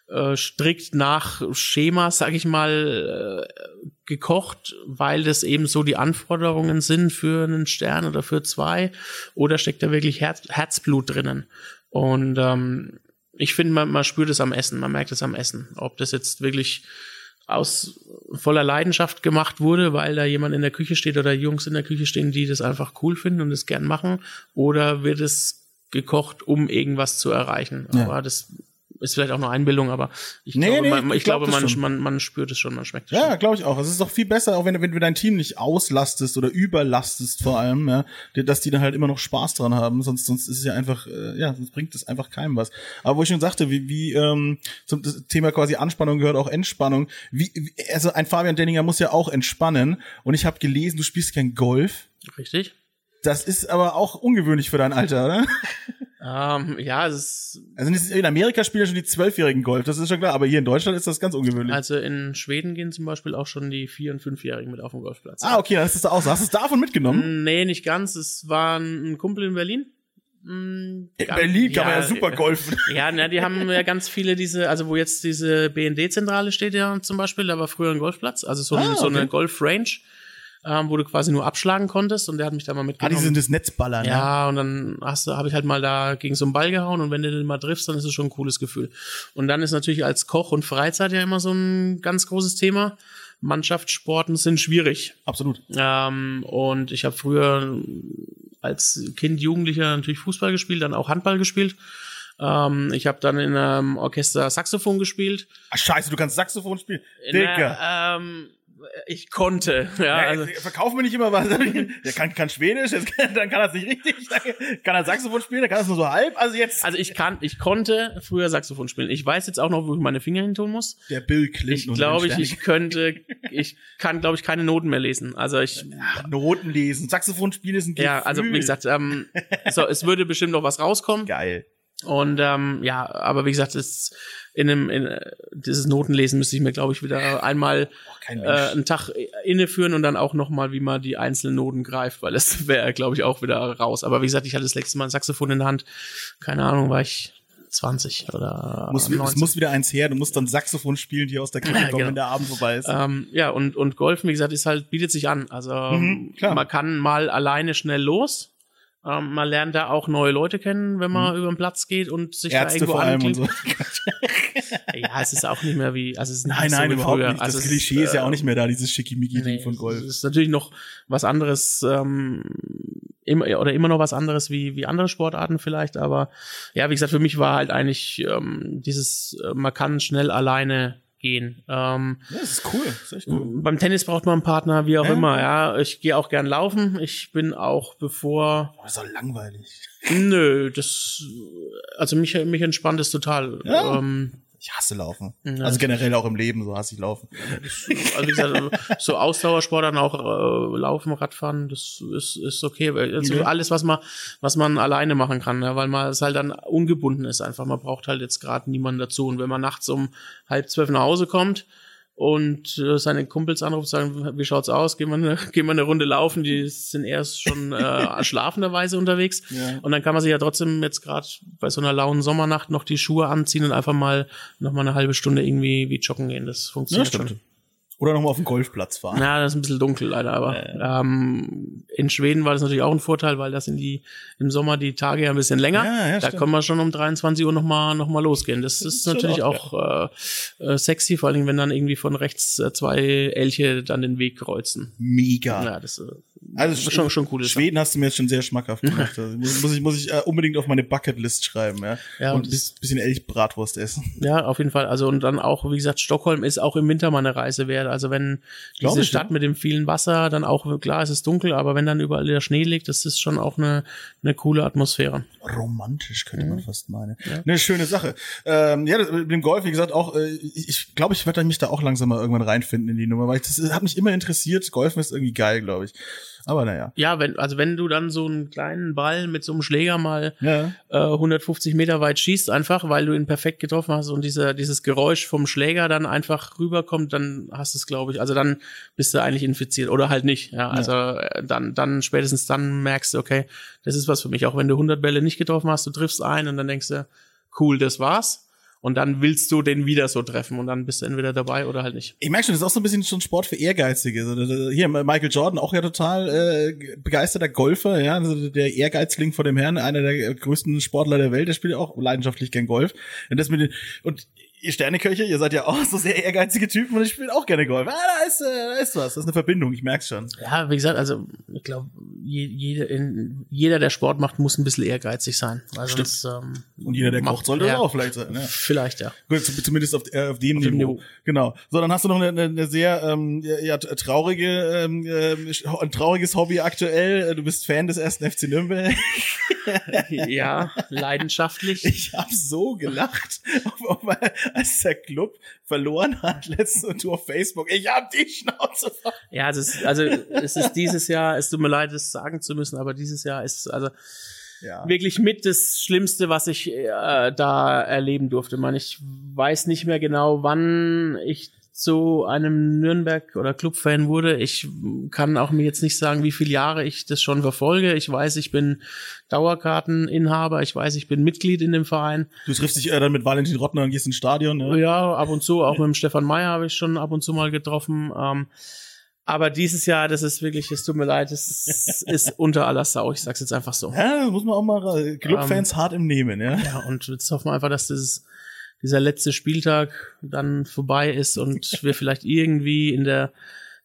äh, strikt nach Schema, sag ich mal, äh, gekocht, weil das eben so die Anforderungen sind für einen Stern oder für zwei? Oder steckt da wirklich Herz, Herzblut drinnen? Und ähm, ich finde, man, man spürt es am Essen, man merkt es am Essen. Ob das jetzt wirklich aus voller Leidenschaft gemacht wurde, weil da jemand in der Küche steht oder Jungs in der Küche stehen, die das einfach cool finden und das gern machen, oder wird es gekocht, um irgendwas zu erreichen. Ja. Aber das ist vielleicht auch nur Einbildung, aber ich nee, glaube, nee, man, ich, ich glaube, man, man, man spürt es schon, man schmeckt es ja, schon. Ja, glaube ich auch. Es ist doch viel besser, auch wenn, wenn du dein Team nicht auslastest oder überlastest vor allem, ja, dass die dann halt immer noch Spaß dran haben, sonst, sonst ist es ja einfach, äh, ja, sonst bringt es einfach keinem was. Aber wo ich schon sagte, wie, wie ähm, zum Thema quasi Anspannung gehört auch Entspannung. Wie, wie also ein Fabian Denninger muss ja auch entspannen und ich habe gelesen, du spielst kein Golf. Richtig. Das ist aber auch ungewöhnlich für dein Alter, oder? Ähm, ja, es ist. Also in Amerika spielen ja schon die Zwölfjährigen Golf, das ist schon klar, aber hier in Deutschland ist das ganz ungewöhnlich. Also in Schweden gehen zum Beispiel auch schon die Vier- und Fünfjährigen mit auf den Golfplatz. Ah, okay, das ist auch so. Hast du es davon mitgenommen? Nee, nicht ganz. Es war ein Kumpel in Berlin. Mm, in Berlin kann ja, man ja super golfen. [LAUGHS] Ja, na, die haben ja ganz viele diese, also wo jetzt diese BND-Zentrale steht ja zum Beispiel, da war früher ein Golfplatz, also so, ah, ein, so eine Golf-Range ähm, wo du quasi nur abschlagen konntest und der hat mich da mal mitgenommen. Ah, die sind das Netzballer, ne? Ja, und dann hast du, habe ich halt mal da gegen so einen Ball gehauen und wenn du den mal triffst, dann ist es schon ein cooles Gefühl. Und dann ist natürlich als Koch und Freizeit ja immer so ein ganz großes Thema. Mannschaftssporten sind schwierig. Absolut. Ähm, und ich habe früher als Kind, Jugendlicher natürlich Fußball gespielt, dann auch Handball gespielt. Ähm, ich habe dann in einem Orchester Saxophon gespielt. Ach scheiße, du kannst Saxophon spielen. Digga. Ähm, ich konnte. Ja, also, verkauf mir nicht immer was. [LAUGHS] Der kann, kann Schwedisch, kann, dann kann er es nicht richtig. Kann er Saxophon spielen, dann kann er es nur so halb. Also jetzt. Also ich kann, ich konnte früher Saxophon spielen. Ich weiß jetzt auch noch, wo ich meine Finger hin tun muss. Der Bill Clinton. Ich glaube, ich, ich könnte, ich kann, glaube ich, keine Noten mehr lesen. Also ich. Ach, Noten lesen. Saxophon spielen ist ein Gefühl. Ja, also wie gesagt, ähm, so, es würde bestimmt noch was rauskommen. Geil. Und ähm, ja, aber wie gesagt, es in einem in, dieses Notenlesen müsste ich mir, glaube ich, wieder einmal oh, äh, einen Tag inneführen und dann auch nochmal, wie man die einzelnen Noten greift, weil das [LAUGHS] wäre, glaube ich, auch wieder raus. Aber wie gesagt, ich hatte das letzte Mal ein Saxophon in der Hand. Keine Ahnung, war ich 20 oder muss, 19. Es muss wieder eins her, du musst dann Saxophon spielen, die aus der Küche [LAUGHS] kommen, genau. wenn der Abend vorbei ist. Ähm, ja, und, und Golfen, wie gesagt, ist halt, bietet sich an. Also mhm, man kann mal alleine schnell los ähm, man lernt da auch neue Leute kennen, wenn man mhm. über den Platz geht und sich Ärzte da irgendwo vor allem und so. [LAUGHS] ja, es ist auch nicht mehr wie, also es ist nein, nein, so überhaupt früher. nicht. Also das Klischee ist, ist ja auch nicht mehr da, dieses Schickimicki-Ding nee, von Golf. Es ist natürlich noch was anderes, ähm, immer, oder immer noch was anderes wie, wie andere Sportarten vielleicht, aber ja, wie gesagt, für mich war halt eigentlich ähm, dieses, äh, man kann schnell alleine gehen. Ähm, ja, das ist cool. Das ist echt cool. Beim Tennis braucht man einen Partner, wie auch ja. immer. Ja, ich gehe auch gern laufen. Ich bin auch bevor. Das ist doch langweilig. Nö, das also mich mich entspannt es total. Ja. Ähm, ich hasse Laufen. Ja. Also generell auch im Leben, so hasse ich Laufen. Also wie gesagt, so [LAUGHS] Ausdauersport dann auch äh, Laufen, Radfahren, das ist, ist okay. Also alles, was man, was man alleine machen kann, ja, weil man es halt dann ungebunden ist einfach. Man braucht halt jetzt gerade niemanden dazu. Und wenn man nachts um halb zwölf nach Hause kommt, und äh, seine Kumpels anruft, sagen, wie schaut's aus? Gehen wir eine, [LAUGHS] gehen wir eine Runde laufen. Die sind erst schon äh, [LAUGHS] schlafenderweise unterwegs. Ja. Und dann kann man sich ja trotzdem jetzt gerade bei so einer lauen Sommernacht noch die Schuhe anziehen und einfach mal noch mal eine halbe Stunde irgendwie wie joggen gehen. Das funktioniert ja, schon. Oder nochmal auf den Golfplatz fahren. Ja, das ist ein bisschen dunkel leider, aber äh. ähm, in Schweden war das natürlich auch ein Vorteil, weil das in die im Sommer die Tage ja ein bisschen länger. Ja, ja, da stimmt. können wir schon um 23 Uhr nochmal noch mal losgehen. Das, das ist, ist natürlich auch, auch äh, äh, sexy, vor allem wenn dann irgendwie von rechts äh, zwei Elche dann den Weg kreuzen. Mega. Ja, das äh, also schon, schon cool. Schweden hast du mir jetzt schon sehr schmackhaft gemacht. [LAUGHS] Also muss, ich, muss ich äh, unbedingt auf meine Bucketlist schreiben, ja. ja und ein bisschen Elchbratwurst essen. [LAUGHS] Ja, auf jeden Fall. Also und dann auch, wie gesagt, Stockholm ist auch im Winter mal eine Reise wert. Also wenn Glaube diese Stadt ja. mit dem vielen Wasser, dann auch, klar, es ist dunkel, aber wenn dann überall der Schnee liegt, das ist schon auch eine, eine coole Atmosphäre. Romantisch könnte mhm. man fast meinen. Ja. Eine schöne Sache. Ähm, ja, mit dem Golf, wie gesagt, auch, äh, ich glaube, ich werde mich da auch langsam mal irgendwann reinfinden in die Nummer, weil ich, das hat mich immer interessiert. Golfen ist irgendwie geil, glaube ich. Aber naja. Ja, wenn, also wenn du dann so einen kleinen Ball mit so einem Schläger mal ja. äh, 150 Meter weit schießt, einfach, weil du ihn perfekt getroffen hast und dieser, dieses Geräusch vom Schläger dann einfach rüberkommt, dann hast du es, glaube ich, also dann bist du eigentlich infiziert oder halt nicht. Ja, also ja. Äh, dann, dann spätestens dann merkst du, okay, das ist was für mich. Auch wenn du 100 Bälle nicht getroffen hast, du triffst ein und dann denkst du, cool, das war's. Und dann willst du den wieder so treffen und dann bist du entweder dabei oder halt nicht. Ich merke schon, das ist auch so ein bisschen schon Sport für Ehrgeizige. Hier, Michael Jordan, auch ja total äh, begeisterter Golfer, ja, also der Ehrgeizling vor dem Herrn, einer der größten Sportler der Welt, der spielt auch leidenschaftlich gern Golf. Und das mit den, und ihr Sterneköche, ihr seid ja auch so sehr ehrgeizige Typen und ich spiele auch gerne Golf. Ah, da ist, äh, da ist was, das ist eine Verbindung, ich merk's schon. Ja, wie gesagt, also ich glaube, je, jeder, in, jeder, der Sport macht, muss ein bisschen ehrgeizig sein. Also Stimmt. sonst, ähm, Und jeder, der macht- kocht, sollte ja, das auch vielleicht sein. Ne? Vielleicht, ja. Gut, zumindest auf, äh, auf dem Auf Niveau. Niveau. Genau. So, dann hast du noch eine, eine, sehr ähm, ja, ja, traurige, ähm, äh, ein trauriges Hobby aktuell. Du bist Fan des ersten FC Nürnberg. [LAUGHS] ja, leidenschaftlich. Ich habe so gelacht, auf- auf- [LAUGHS] als der Club verloren hat letztens und du auf Facebook. Ich hab die Schnauze voll. Ja, es ist, also es ist dieses Jahr, es tut mir leid, es sagen zu müssen, aber dieses Jahr ist also Ja. wirklich mit das Schlimmste, was ich äh, da erleben durfte. Man, ich weiß nicht mehr genau, wann ich zu einem Nürnberg oder Clubfan wurde. Ich kann auch mir jetzt nicht sagen, wie viele Jahre ich das schon verfolge. Ich weiß, ich bin Dauerkarteninhaber. Ich weiß, ich bin Mitglied in dem Verein. Du triffst dich äh, dann mit Valentin Rottner und gehst ins Stadion. Ne? Ja, ab und zu, auch mit dem Stefan Meyer habe ich schon ab und zu mal getroffen. Ähm, aber dieses Jahr, das ist wirklich, es tut mir leid, es [LAUGHS] ist unter aller Sau. Ich sag's jetzt einfach so. Ja, muss man auch mal äh, Clubfans hart im Nehmen, ja. Ja, und jetzt hoffen wir einfach, dass dieses, dieser letzte Spieltag dann vorbei ist und wir vielleicht irgendwie in der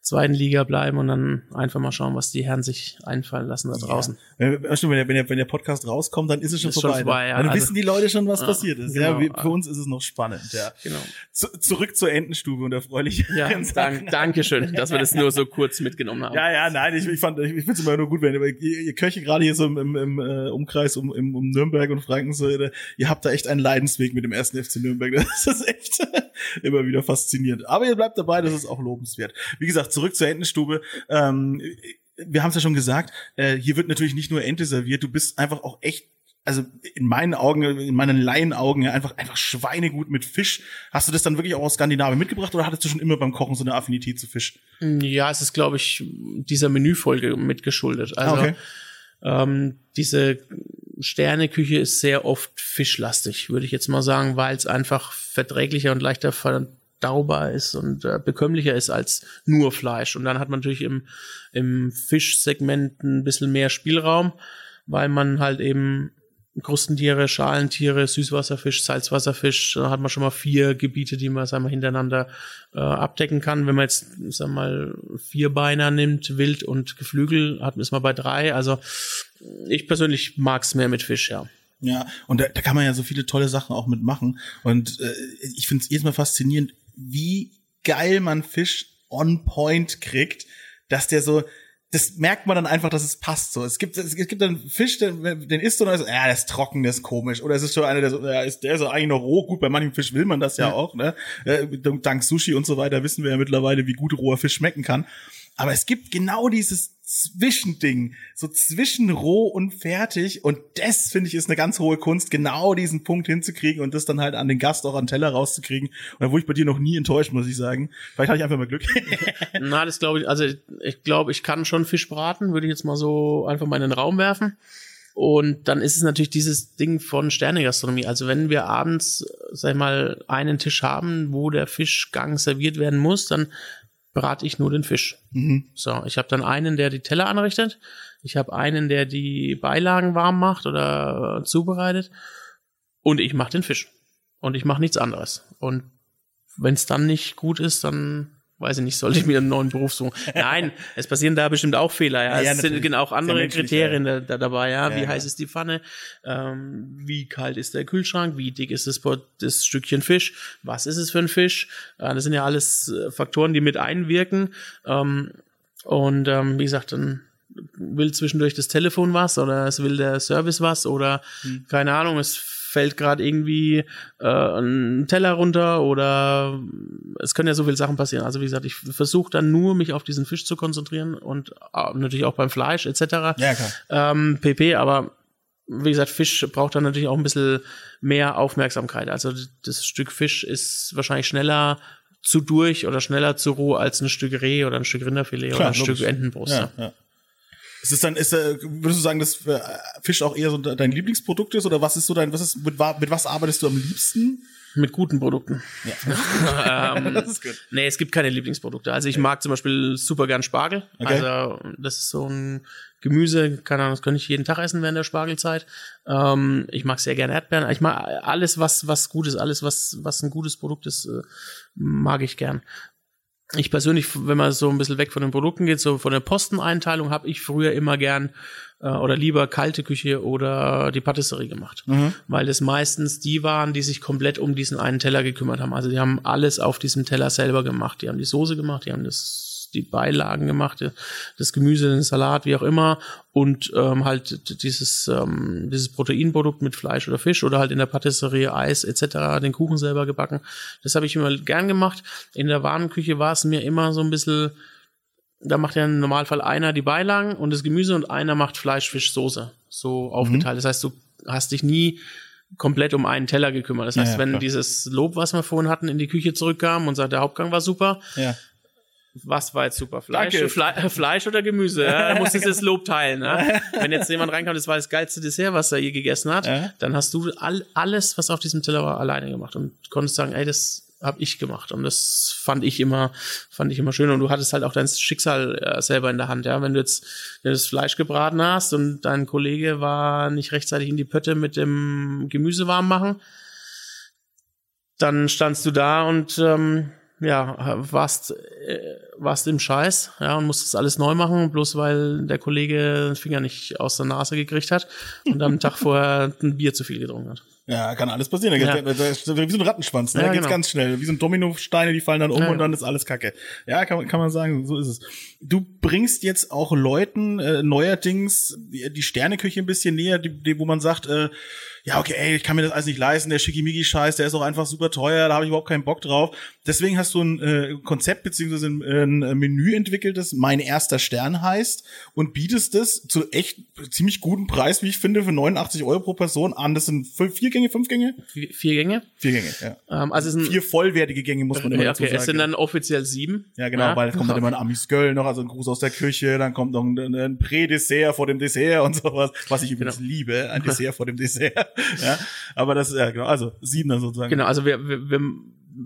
zweiten Liga bleiben und dann einfach mal schauen, was die Herren sich einfallen lassen da draußen. Wenn, ja, wenn, der, wenn, der, wenn der Podcast rauskommt, dann ist es schon Ist schon vorbei. vorbei, ne? ja. Dann Also- wissen die Leute schon, was Ja, passiert ist. genau. Ja, wie, für uns ist es noch spannend. Ja. Genau. Zu, zurück zur Entenstube und erfreulich. Ja, dank, danke schön, dass wir das nur so kurz mitgenommen haben. Ja, ja, nein, ich, ich fand, ich, ich finde es immer nur gut, wenn ihr, ihr Köche gerade hier so im, im, im äh, Umkreis um, im, um Nürnberg und Franken so, ihr habt da echt einen Leidensweg mit dem ersten FC Nürnberg. [LAUGHS] Das ist echt [LAUGHS] immer wieder faszinierend. Aber ihr bleibt dabei, das ist auch lobenswert. Wie gesagt, zurück zur Entenstube. Ähm, wir haben es ja schon gesagt, äh, hier wird natürlich nicht nur Ente serviert, du bist einfach auch echt also in meinen Augen, in meinen Laienaugen ja einfach einfach Schweinegut mit Fisch. Hast du das dann wirklich auch aus Skandinavien mitgebracht oder hattest du schon immer beim Kochen so eine Affinität zu Fisch? Ja, es ist, glaube ich, dieser Menüfolge mitgeschuldet. Also Ah, okay. ähm, diese Sterneküche ist sehr oft fischlastig, würde ich jetzt mal sagen, weil es einfach verträglicher und leichter verdaubar ist und äh, bekömmlicher ist als nur Fleisch. Und dann hat man natürlich im, im Fischsegment ein bisschen mehr Spielraum, weil man halt eben Krustentiere, Schalentiere, Süßwasserfisch, Salzwasserfisch, da hat man schon mal vier Gebiete, die man sagen wir, hintereinander äh, abdecken kann. Wenn man jetzt, sagen wir mal, Vierbeiner nimmt, Wild und Geflügel, hat man bei drei. Also ich persönlich mag's mehr mit Fisch, ja. Ja, und da, da kann man ja so viele tolle Sachen auch mitmachen. Und äh, ich finde es jedes Mal faszinierend, wie geil man Fisch on point kriegt, dass der so, das merkt man dann einfach, dass es passt so. Es gibt, es gibt dann Fisch, den, den isst du und dann ist, so, ja, der ist trocken, der ist komisch. Oder es ist schon einer, der so, ja, ist, der ist so eigentlich noch roh. Gut, bei manchem Fisch will man das ja, Ja. auch, ne? Äh, dank Sushi und so weiter wissen wir ja mittlerweile, wie gut roher Fisch schmecken kann. Aber es gibt genau dieses Zwischending, so zwischen roh und fertig. Und das, finde ich, ist eine ganz hohe Kunst, genau diesen Punkt hinzukriegen und das dann halt an den Gast auch an Teller rauszukriegen. Und da wurde ich bei dir noch nie enttäuscht, muss ich sagen. Vielleicht hatte ich einfach mal Glück. [LAUGHS] Na, das glaube ich, also ich glaube, ich kann schon Fisch braten, würde ich jetzt mal so einfach mal in den Raum werfen. Und dann ist es natürlich dieses Ding von Sternegastronomie. Also wenn wir abends, sag ich mal, einen Tisch haben, wo der Fischgang serviert werden muss, dann brate ich nur den Fisch. Mhm. So, ich habe dann einen, der die Teller anrichtet. Ich habe einen, der die Beilagen warm macht oder zubereitet. Und ich mache den Fisch. Und ich mache nichts anderes. Und wenn es dann nicht gut ist, dann weiß ich nicht, sollte ich mir einen neuen Beruf suchen. Nein, [LAUGHS] es passieren da bestimmt auch Fehler. Ja, Ja, es sind natürlich. genau auch Sehr andere Kriterien da, da dabei. Ja, Ja, wie ja. heiß ist die Pfanne? Ähm, wie kalt ist der Kühlschrank? Wie dick ist das, das Stückchen Fisch? Was ist es für ein Fisch? Äh, das sind ja alles äh, Faktoren, die mit einwirken. Ähm, und ähm, wie gesagt, dann will zwischendurch das Telefon was oder es will der Service was oder Hm. keine Ahnung, es fällt gerade irgendwie äh, ein Teller runter oder es können ja so viele Sachen passieren. Also wie gesagt, ich versuche dann nur mich auf diesen Fisch zu konzentrieren und äh, natürlich auch beim Fleisch etc. Ja, klar. Ähm, PP, aber wie gesagt, Fisch braucht dann natürlich auch ein bisschen mehr Aufmerksamkeit. Also das Stück Fisch ist wahrscheinlich schneller zu durch oder schneller zu roh als ein Stück Reh oder ein Stück Rinderfilet Klar, oder ein logisch. Stück Entenbrust. Ja, ja. Ist es dann, ist, äh, würdest du sagen, dass äh, Fisch auch eher so dein Lieblingsprodukt ist oder was ist so dein, was ist, mit, mit was arbeitest du am liebsten? Mit guten Produkten. Ja. [LAUGHS] ähm, [LAUGHS] das ist gut. nee, es gibt keine Lieblingsprodukte. Also ich mag zum Beispiel super gern Spargel. Okay. Also das ist so ein Gemüse, keine Ahnung, das könnte ich jeden Tag essen während der Spargelzeit. Ähm, ich mag sehr gerne Erdbeeren. Ich mag alles, was, was gut ist, alles, was, was ein gutes Produkt ist, äh, mag ich gern. Ich persönlich, wenn man so ein bisschen weg von den Produkten geht, so von der Posteneinteilung, habe ich früher immer gern äh, oder lieber kalte Küche oder die Patisserie gemacht. Weil es meistens die waren, die sich komplett um diesen einen Teller gekümmert haben. Also die haben alles auf diesem Teller selber gemacht. Die haben die Soße gemacht, die haben das die Beilagen gemacht, das Gemüse, den Salat, wie auch immer und ähm, halt dieses ähm, dieses Proteinprodukt mit Fleisch oder Fisch oder halt in der Patisserie Eis etc. den Kuchen selber gebacken. Das habe ich immer gern gemacht. In der warmen Küche war es mir immer so ein bisschen da macht ja im Normalfall einer die Beilagen und das Gemüse und einer macht Fleisch, Fisch, Soße. So aufgeteilt. Das heißt, du hast dich nie komplett um einen Teller gekümmert. Das Ja, heißt, ja, wenn klar. dieses Lob, was wir vorhin hatten, in die Küche zurückkam und sagt, der Hauptgang war super, Ja. Was war jetzt super? Fleisch. Fle Fleisch oder Gemüse? Ja, da muss dieses Lob teilen. Ne? [LAUGHS] Wenn jetzt jemand reinkommt, das war das geilste Dessert, was er je gegessen hat, Ja. dann hast du all, alles, was auf diesem Teller war, alleine gemacht und konntest sagen, ey, das habe ich gemacht und das fand ich immer fand ich immer schön und du hattest halt auch dein Schicksal äh, selber in der Hand ja wenn du jetzt wenn du das Fleisch gebraten hast und dein Kollege war nicht rechtzeitig in die Pötte mit dem Gemüse warm machen dann standst du da und ähm, ja, warst, äh, warst im Scheiß, ja, und musstest alles neu machen, bloß weil der Kollege den Finger nicht aus der Nase gekriegt hat und am Tag [LAUGHS] vorher ein Bier zu viel getrunken hat. Ja, kann alles passieren. Ja. Wie so ein Rattenschwanz, ne? Ja, da geht's genau. ganz schnell. Wie so ein Dominosteine, die fallen dann um Ja, und dann ist alles Kacke. Ja, kann, man- kann man sagen, so ist es. Du bringst jetzt auch Leuten äh, neuerdings die, die Sterneküche ein bisschen näher, die, die, wo man sagt, äh, ja, okay, ey, ich kann mir das alles nicht leisten, der Schickimicki-Scheiß, der ist auch einfach super teuer, da habe ich überhaupt keinen Bock drauf. Deswegen hast du ein äh, Konzept beziehungsweise ein, äh, ein Menü entwickelt, das Mein erster Stern heißt und bietest es zu echt ziemlich guten Preis, wie ich finde, für 89 Euro pro Person an. Das sind fünf, vier Gänge, fünf Gänge? Vier, vier Gänge. Vier Gänge, ja. Ähm, also es sind, Vier vollwertige Gänge muss man immer ja, dazu okay, sagen. es sind dann offiziell sieben. ja, genau, weil es kommt dann immer ein [LAUGHS] Amisgöl noch, also ein Gruß aus der Küche, dann kommt noch ein, ein Prä-Dessert vor dem Dessert und sowas, was ich übrigens Genau. liebe, ein [LAUGHS] Dessert vor dem Dessert. [LAUGHS] ja, aber das, ja, genau, also Siebener sozusagen. Genau, also wir, wir, wir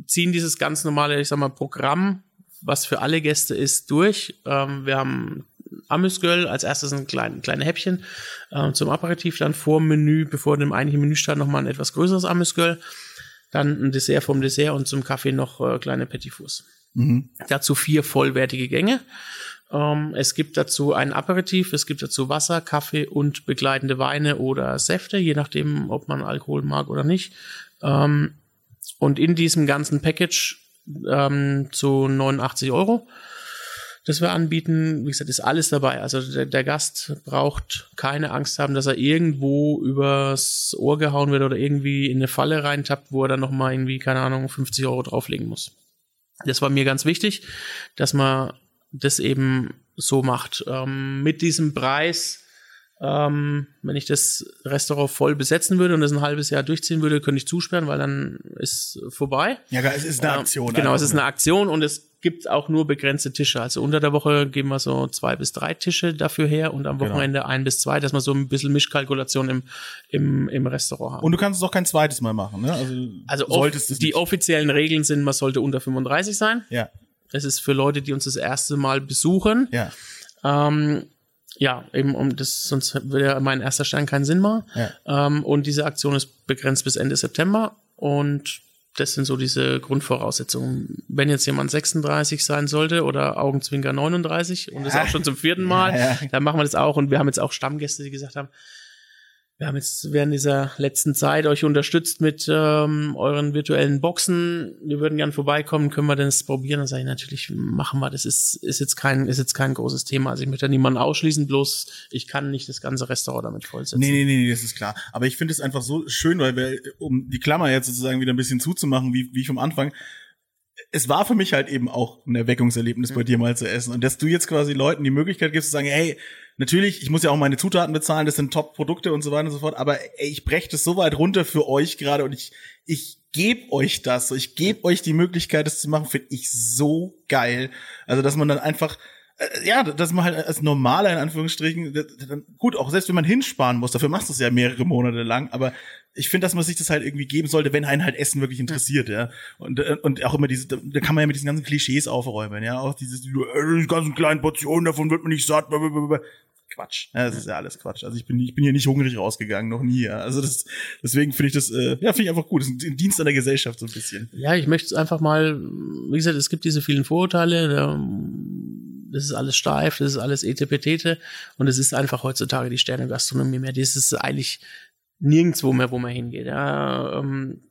ziehen dieses ganz normale, ich sag mal, Programm, was für alle Gäste ist, durch. Ähm, wir haben Amüsgöl als erstes ein klein, kleine Häppchen ähm, zum Aperitif, dann vor dem Menü, bevor dem eigentlichen Menü stand, nochmal ein etwas größeres Amüsgöl, dann ein Dessert vom Dessert und zum Kaffee noch äh, kleine Petit Fours. Mhm. Dazu vier vollwertige Gänge. Ähm, es gibt dazu ein Aperitif, es gibt dazu Wasser, Kaffee und begleitende Weine oder Säfte, je nachdem, ob man Alkohol mag oder nicht. Ähm, und in diesem ganzen Package ähm, zu 89 Euro, das wir anbieten, wie gesagt, ist alles dabei. Also der, der Gast braucht keine Angst haben, dass er irgendwo übers Ohr gehauen wird oder irgendwie in eine Falle reintappt, wo er dann nochmal irgendwie, keine Ahnung, 50 Euro drauflegen muss. Das war mir ganz wichtig, dass man das eben so macht. Ähm, mit diesem Preis, ähm, wenn ich das Restaurant voll besetzen würde und das ein halbes Jahr durchziehen würde, könnte ich zusperren, weil dann ist vorbei. Ja, es ist eine Ähm, Aktion. Genau, es ist eine Aktion und es gibt auch nur begrenzte Tische. Also unter der Woche geben wir so zwei bis drei Tische dafür her und am Genau. Wochenende ein bis zwei, dass wir so ein bisschen Mischkalkulation im, im, im Restaurant haben. Und du kannst es auch kein zweites Mal machen, ne? Also, also off solltest es die offiziellen Regeln sind, man sollte unter 35 sein. Ja, Das ist für Leute, die uns das erste Mal besuchen. ja. Ähm, ja, eben um das, sonst würde ja mein erster Stern keinen Sinn machen. Ja. Ähm, und diese Aktion ist begrenzt bis Ende September und das sind so diese Grundvoraussetzungen. Wenn jetzt jemand 36 sein sollte oder Augenzwinker 39 und das auch schon zum vierten Mal, Ja, ja. dann machen wir das auch. Und wir haben jetzt auch Stammgäste, die gesagt haben, wir haben jetzt während dieser letzten Zeit euch unterstützt mit ähm, euren virtuellen Boxen. Wir würden gern vorbeikommen, können wir das probieren? Dann sage ich natürlich, machen wir. Das ist, ist jetzt kein, ist jetzt kein großes Thema. Also ich möchte da niemanden ausschließen, bloß ich kann nicht das ganze Restaurant damit vollsetzen. Nee, nee, nee, nee, das ist klar. Aber ich finde es einfach so schön, weil wir, um die Klammer jetzt sozusagen wieder ein bisschen zuzumachen, wie, wie vom Anfang, es war für mich halt eben auch ein Erweckungserlebnis, bei dir mal zu essen. Und dass du jetzt quasi Leuten die Möglichkeit gibst zu sagen, hey, natürlich, ich muss ja auch meine Zutaten bezahlen, das sind Top-Produkte und so weiter und so fort, aber ey, ich breche das so weit runter für euch gerade und ich, ich gebe euch das, so, ich gebe euch die Möglichkeit, das zu machen, finde ich so geil. Also, dass man dann einfach äh, ja, dass man halt als normaler in Anführungsstrichen, gut, auch selbst wenn man hinsparen muss, dafür machst du es ja mehrere Monate lang, aber ich finde, dass man sich das halt irgendwie geben sollte, wenn einen halt Essen wirklich interessiert, ja. Und, äh, und auch immer diese, da kann man ja mit diesen ganzen Klischees aufräumen, ja. Auch dieses, äh, die ganzen kleinen Portionen, davon wird man nicht satt. Blablabla. Quatsch. Ja, das ist ja alles Quatsch. Also ich bin, ich bin hier nicht hungrig rausgegangen, noch nie. Ja. Also das, deswegen finde ich das, äh, ja, finde ich einfach gut. Das ist ein Dienst an der Gesellschaft so ein bisschen. Ja, ich möchte es einfach mal, wie gesagt, es gibt diese vielen Vorurteile, das ist alles steif, das ist alles etepetete und es ist einfach heutzutage die Sterne-Gastronomie mehr. Das ist eigentlich nirgendwo mehr, wo man hingeht. Ja, ähm,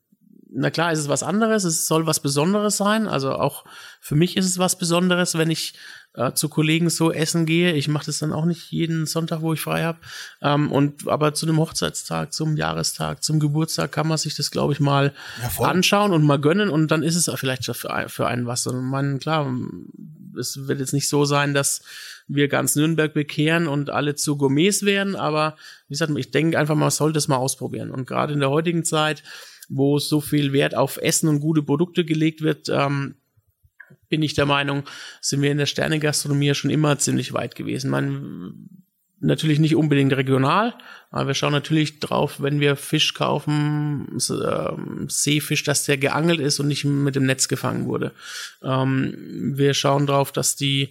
na klar, ist es was anderes, es soll was Besonderes sein. Also auch für mich ist es was Besonderes, wenn ich äh, zu Kollegen so essen gehe. Ich mache das dann auch nicht jeden Sonntag, wo ich frei habe. Ähm, und aber zu einem Hochzeitstag, zum Jahrestag, zum Geburtstag kann man sich das, glaube ich, mal ja, anschauen und mal gönnen und dann ist es vielleicht für, für einen was. Und man, klar, es wird jetzt nicht so sein, dass wir ganz Nürnberg bekehren und alle zu Gourmets werden, aber wie gesagt, ich denke einfach, man sollte es mal ausprobieren. Und gerade in der heutigen Zeit, wo so viel Wert auf Essen und gute Produkte gelegt wird, ähm, bin ich der Meinung, sind wir in der Sternegastronomie schon immer ziemlich weit gewesen. Man, natürlich nicht unbedingt regional, aber wir schauen natürlich drauf, wenn wir Fisch kaufen, äh, Seefisch, dass der geangelt ist und nicht mit dem Netz gefangen wurde. Ähm, wir schauen drauf, dass die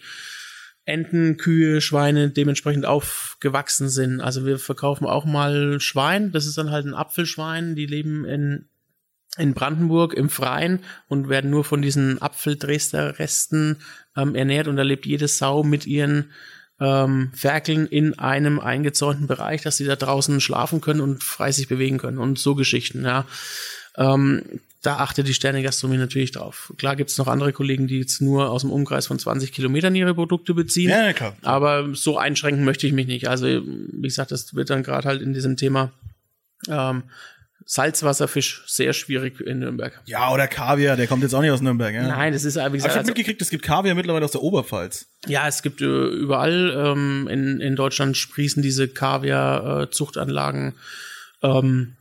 Enten, Kühe, Schweine dementsprechend aufgewachsen sind. Also wir verkaufen auch mal Schwein, das ist dann halt ein Apfelschwein, die leben in in Brandenburg im Freien und werden nur von diesen Apfeldresder-Resten ähm, ernährt und da lebt jede Sau mit ihren ähm, Ferkeln in einem eingezäunten Bereich, dass sie da draußen schlafen können und frei sich bewegen können und so Geschichten, ja. Ähm, da achtet die Sterne-Gastronomie natürlich drauf. Klar gibt's noch andere Kollegen, die jetzt nur aus dem Umkreis von 20 Kilometern ihre Produkte beziehen. Ja, klar. Aber so einschränken möchte ich mich nicht. Also, wie gesagt, das wird dann gerade halt in diesem Thema ähm, Salzwasserfisch sehr schwierig in Nürnberg. Ja, oder Kaviar, der kommt jetzt auch nicht aus Nürnberg, ja? Nein, das ist wie gesagt, Aber ich habe also, mitgekriegt, es gibt Kaviar mittlerweile aus der Oberpfalz. Ja, es gibt äh, überall ähm, in, in Deutschland sprießen diese Kaviar-Zuchtanlagen äh, ähm,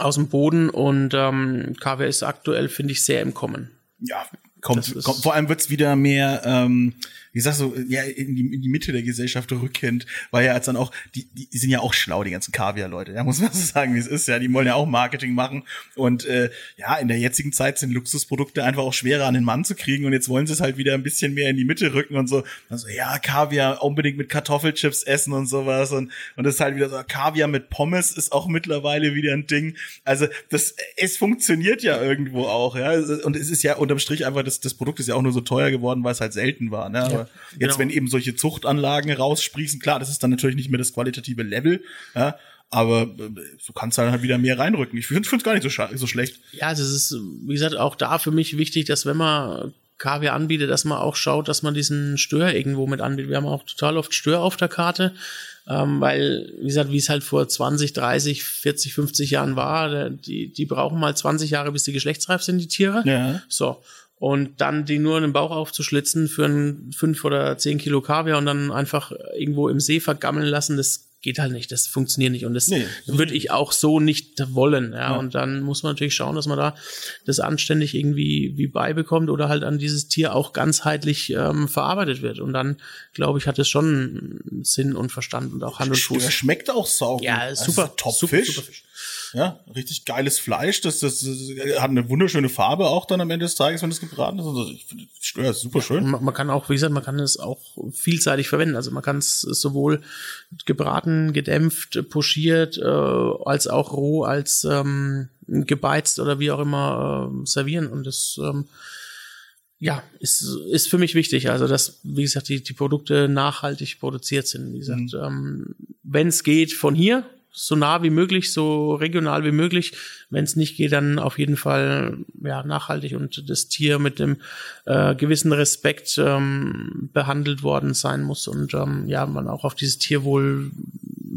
aus dem Boden und ähm, Kaviar ist aktuell, finde ich, sehr im Kommen. Ja, kommt, kommt vor allem wird's wieder mehr ähm, wie sagst du, ja, in die, in die Mitte der Gesellschaft rückkennt, weil ja als dann auch, die, die sind ja auch schlau, die ganzen Kaviar-Leute, ja, muss man so sagen, wie es ist, ja, die wollen ja auch Marketing machen und äh, ja, in der jetzigen Zeit sind Luxusprodukte einfach auch schwerer an den Mann zu kriegen und jetzt wollen sie es halt wieder ein bisschen mehr in die Mitte rücken und so, also ja, Kaviar unbedingt mit Kartoffelchips essen und sowas und und das ist halt wieder so, Kaviar mit Pommes ist auch mittlerweile wieder ein Ding, also das, es funktioniert ja irgendwo auch, ja, und es ist ja unterm Strich einfach, das, das Produkt ist ja auch nur so teuer geworden, weil es halt selten war, ne, ja. Jetzt, genau. wenn eben solche Zuchtanlagen raussprießen, klar, das ist dann natürlich nicht mehr das qualitative Level, ja, aber äh, du kannst halt wieder mehr reinrücken. Ich finde es gar nicht so, so schlecht. Ja, das ist, wie gesagt, auch da für mich wichtig, dass wenn man Kaviar anbietet, dass man auch schaut, dass man diesen Stör irgendwo mit anbietet. Wir haben auch total oft Stör auf der Karte, ähm, weil, wie gesagt, wie es halt vor 20, 30, 40, 50 Jahren war, die, die brauchen mal 20 Jahre, bis die geschlechtsreif sind, die Tiere. Ja. So und dann die nur in den Bauch aufzuschlitzen für ein fünf oder zehn Kilo Kaviar und dann einfach irgendwo im See vergammeln lassen, das geht halt nicht, das funktioniert nicht und das nee, würde ich auch so nicht wollen. Ja. ja. Und dann muss man natürlich schauen, dass man da das anständig irgendwie wie beibekommt oder halt an dieses Tier auch ganzheitlich ähm, verarbeitet wird. Und dann, glaube ich, hat es schon Sinn und Verstand und auch Hand und Fuß. Der schmeckt auch sauber. Ja, super, top super, Fisch. super Fisch. Ja, richtig geiles Fleisch. Das, das, das, hat eine wunderschöne Farbe auch dann am Ende des Tages, wenn es gebraten ist. Also ich finde, ja, super schön. Man, man, kann auch, wie gesagt, man kann es auch vielseitig verwenden. Also man kann es sowohl gebraten, gedämpft, pochiert, äh, als auch roh, als ähm, gebeizt oder wie auch immer äh, servieren. Und das ähm, ja, ist, ist für mich wichtig. Also, dass, wie gesagt, die, die Produkte nachhaltig produziert sind. Wie gesagt, mhm. ähm, wenn es geht, von hier, so nah wie möglich, so regional wie möglich. Wenn es nicht geht, dann auf jeden Fall ja nachhaltig und das Tier mit dem äh, gewissen Respekt ähm, behandelt worden sein muss und ähm, ja man auch auf dieses Tierwohl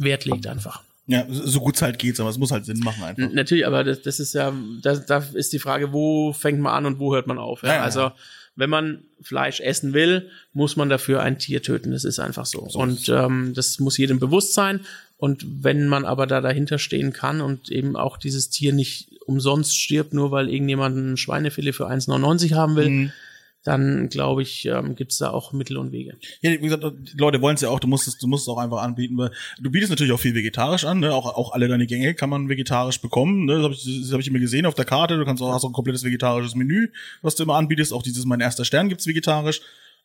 Wert legt einfach. Ja, so gut es halt geht, aber es muss halt Sinn machen einfach. Natürlich, aber das, das ist ja, da, da ist die Frage, wo fängt man an und wo hört man auf. Ja? Ja, also wenn man Fleisch essen will, muss man dafür ein Tier töten. Das ist einfach so. so und ähm, das muss jedem bewusst sein. Und wenn man aber da dahinter stehen kann und eben auch dieses Tier nicht umsonst stirbt, nur weil irgendjemand ein Schweinefilet für 1,99 haben will, mhm. dann glaube ich, ähm, gibt es da auch Mittel und Wege. Ja, wie gesagt, die Leute wollen es ja auch, du musst es, du musst es auch einfach anbieten, weil du bietest natürlich auch viel vegetarisch an, ne? auch, auch alle deine Gänge kann man vegetarisch bekommen, ne? das habe ich, das hab ich immer gesehen auf der Karte, du kannst auch, hast auch ein komplettes vegetarisches Menü, was du immer anbietest, auch dieses Mein erster Stern gibt's vegetarisch,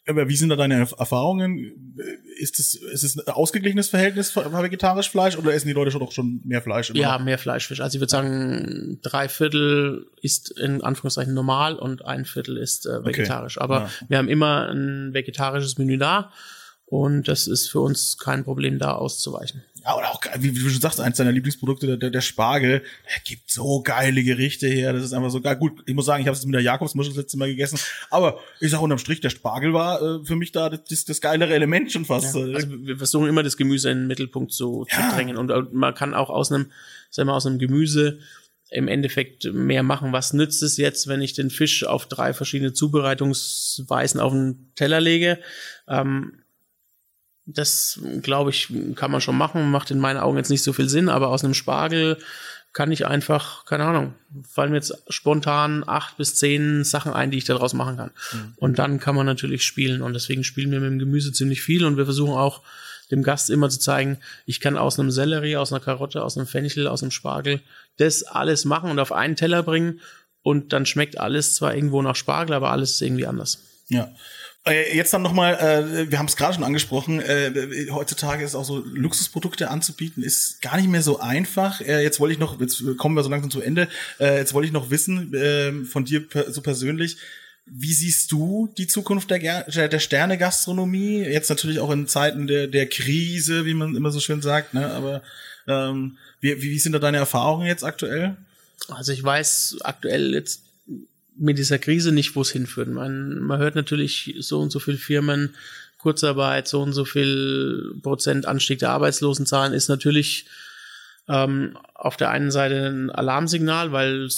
aber wie sind da deine Erfahrungen? Ist es, ist es ein ausgeglichenes Verhältnis für vegetarisch Fleisch oder essen die Leute schon doch schon mehr Fleisch? Ja, noch? mehr Fleischfisch. Also ich würde sagen, drei Viertel ist in Anführungszeichen normal und ein Viertel ist äh, vegetarisch. Okay. Aber ja. wir haben immer ein vegetarisches Menü da und das ist für uns kein Problem, da auszuweichen. Ja, oder auch, wie, wie du schon sagst, eins deiner Lieblingsprodukte, der, der Spargel, der gibt so geile Gerichte her. Das ist einfach so geil. Gut, ich muss sagen, ich habe es mit der Jakobsmuschel das letzte Mal gegessen. Aber ich sag unterm Strich, der Spargel war äh, für mich da das, das geilere Element schon fast. Ja, also wir versuchen immer das Gemüse in den Mittelpunkt zu, ja. zu drängen. Und, und man kann auch aus einem, sagen wir, aus einem Gemüse im Endeffekt mehr machen. Was nützt es jetzt, wenn ich den Fisch auf drei verschiedene Zubereitungsweisen auf den Teller lege? Ähm, das, glaube ich, kann man schon machen, macht in meinen Augen jetzt nicht so viel Sinn, aber aus einem Spargel kann ich einfach, keine Ahnung, fallen mir jetzt spontan acht bis zehn Sachen ein, die ich daraus machen kann. Mhm. Und dann kann man natürlich spielen. Und deswegen spielen wir mit dem Gemüse ziemlich viel und wir versuchen auch dem Gast immer zu zeigen, ich kann aus einem Sellerie, aus einer Karotte, aus einem Fenchel, aus einem Spargel das alles machen und auf einen Teller bringen. Und dann schmeckt alles zwar irgendwo nach Spargel, aber alles ist irgendwie anders. Ja. Äh, jetzt dann nochmal, äh, wir haben es gerade schon angesprochen, äh, heutzutage ist auch so Luxusprodukte anzubieten, ist gar nicht mehr so einfach. Jetzt wollte ich noch, jetzt kommen wir so langsam zu Ende, jetzt wollte ich noch wissen äh, von dir so persönlich, wie siehst du die Zukunft der, der Sterne-Gastronomie? Jetzt natürlich auch in Zeiten der, der Krise, wie man immer so schön sagt, ne? aber ähm, wie, wie sind da deine Erfahrungen jetzt aktuell? Also ich weiß aktuell jetzt mit dieser Krise nicht, wo es hinführt. Man, man hört natürlich so und so viele Firmen, Kurzarbeit, so und so viel Prozent Anstieg der Arbeitslosenzahlen ist natürlich ähm, auf der einen Seite ein Alarmsignal, weil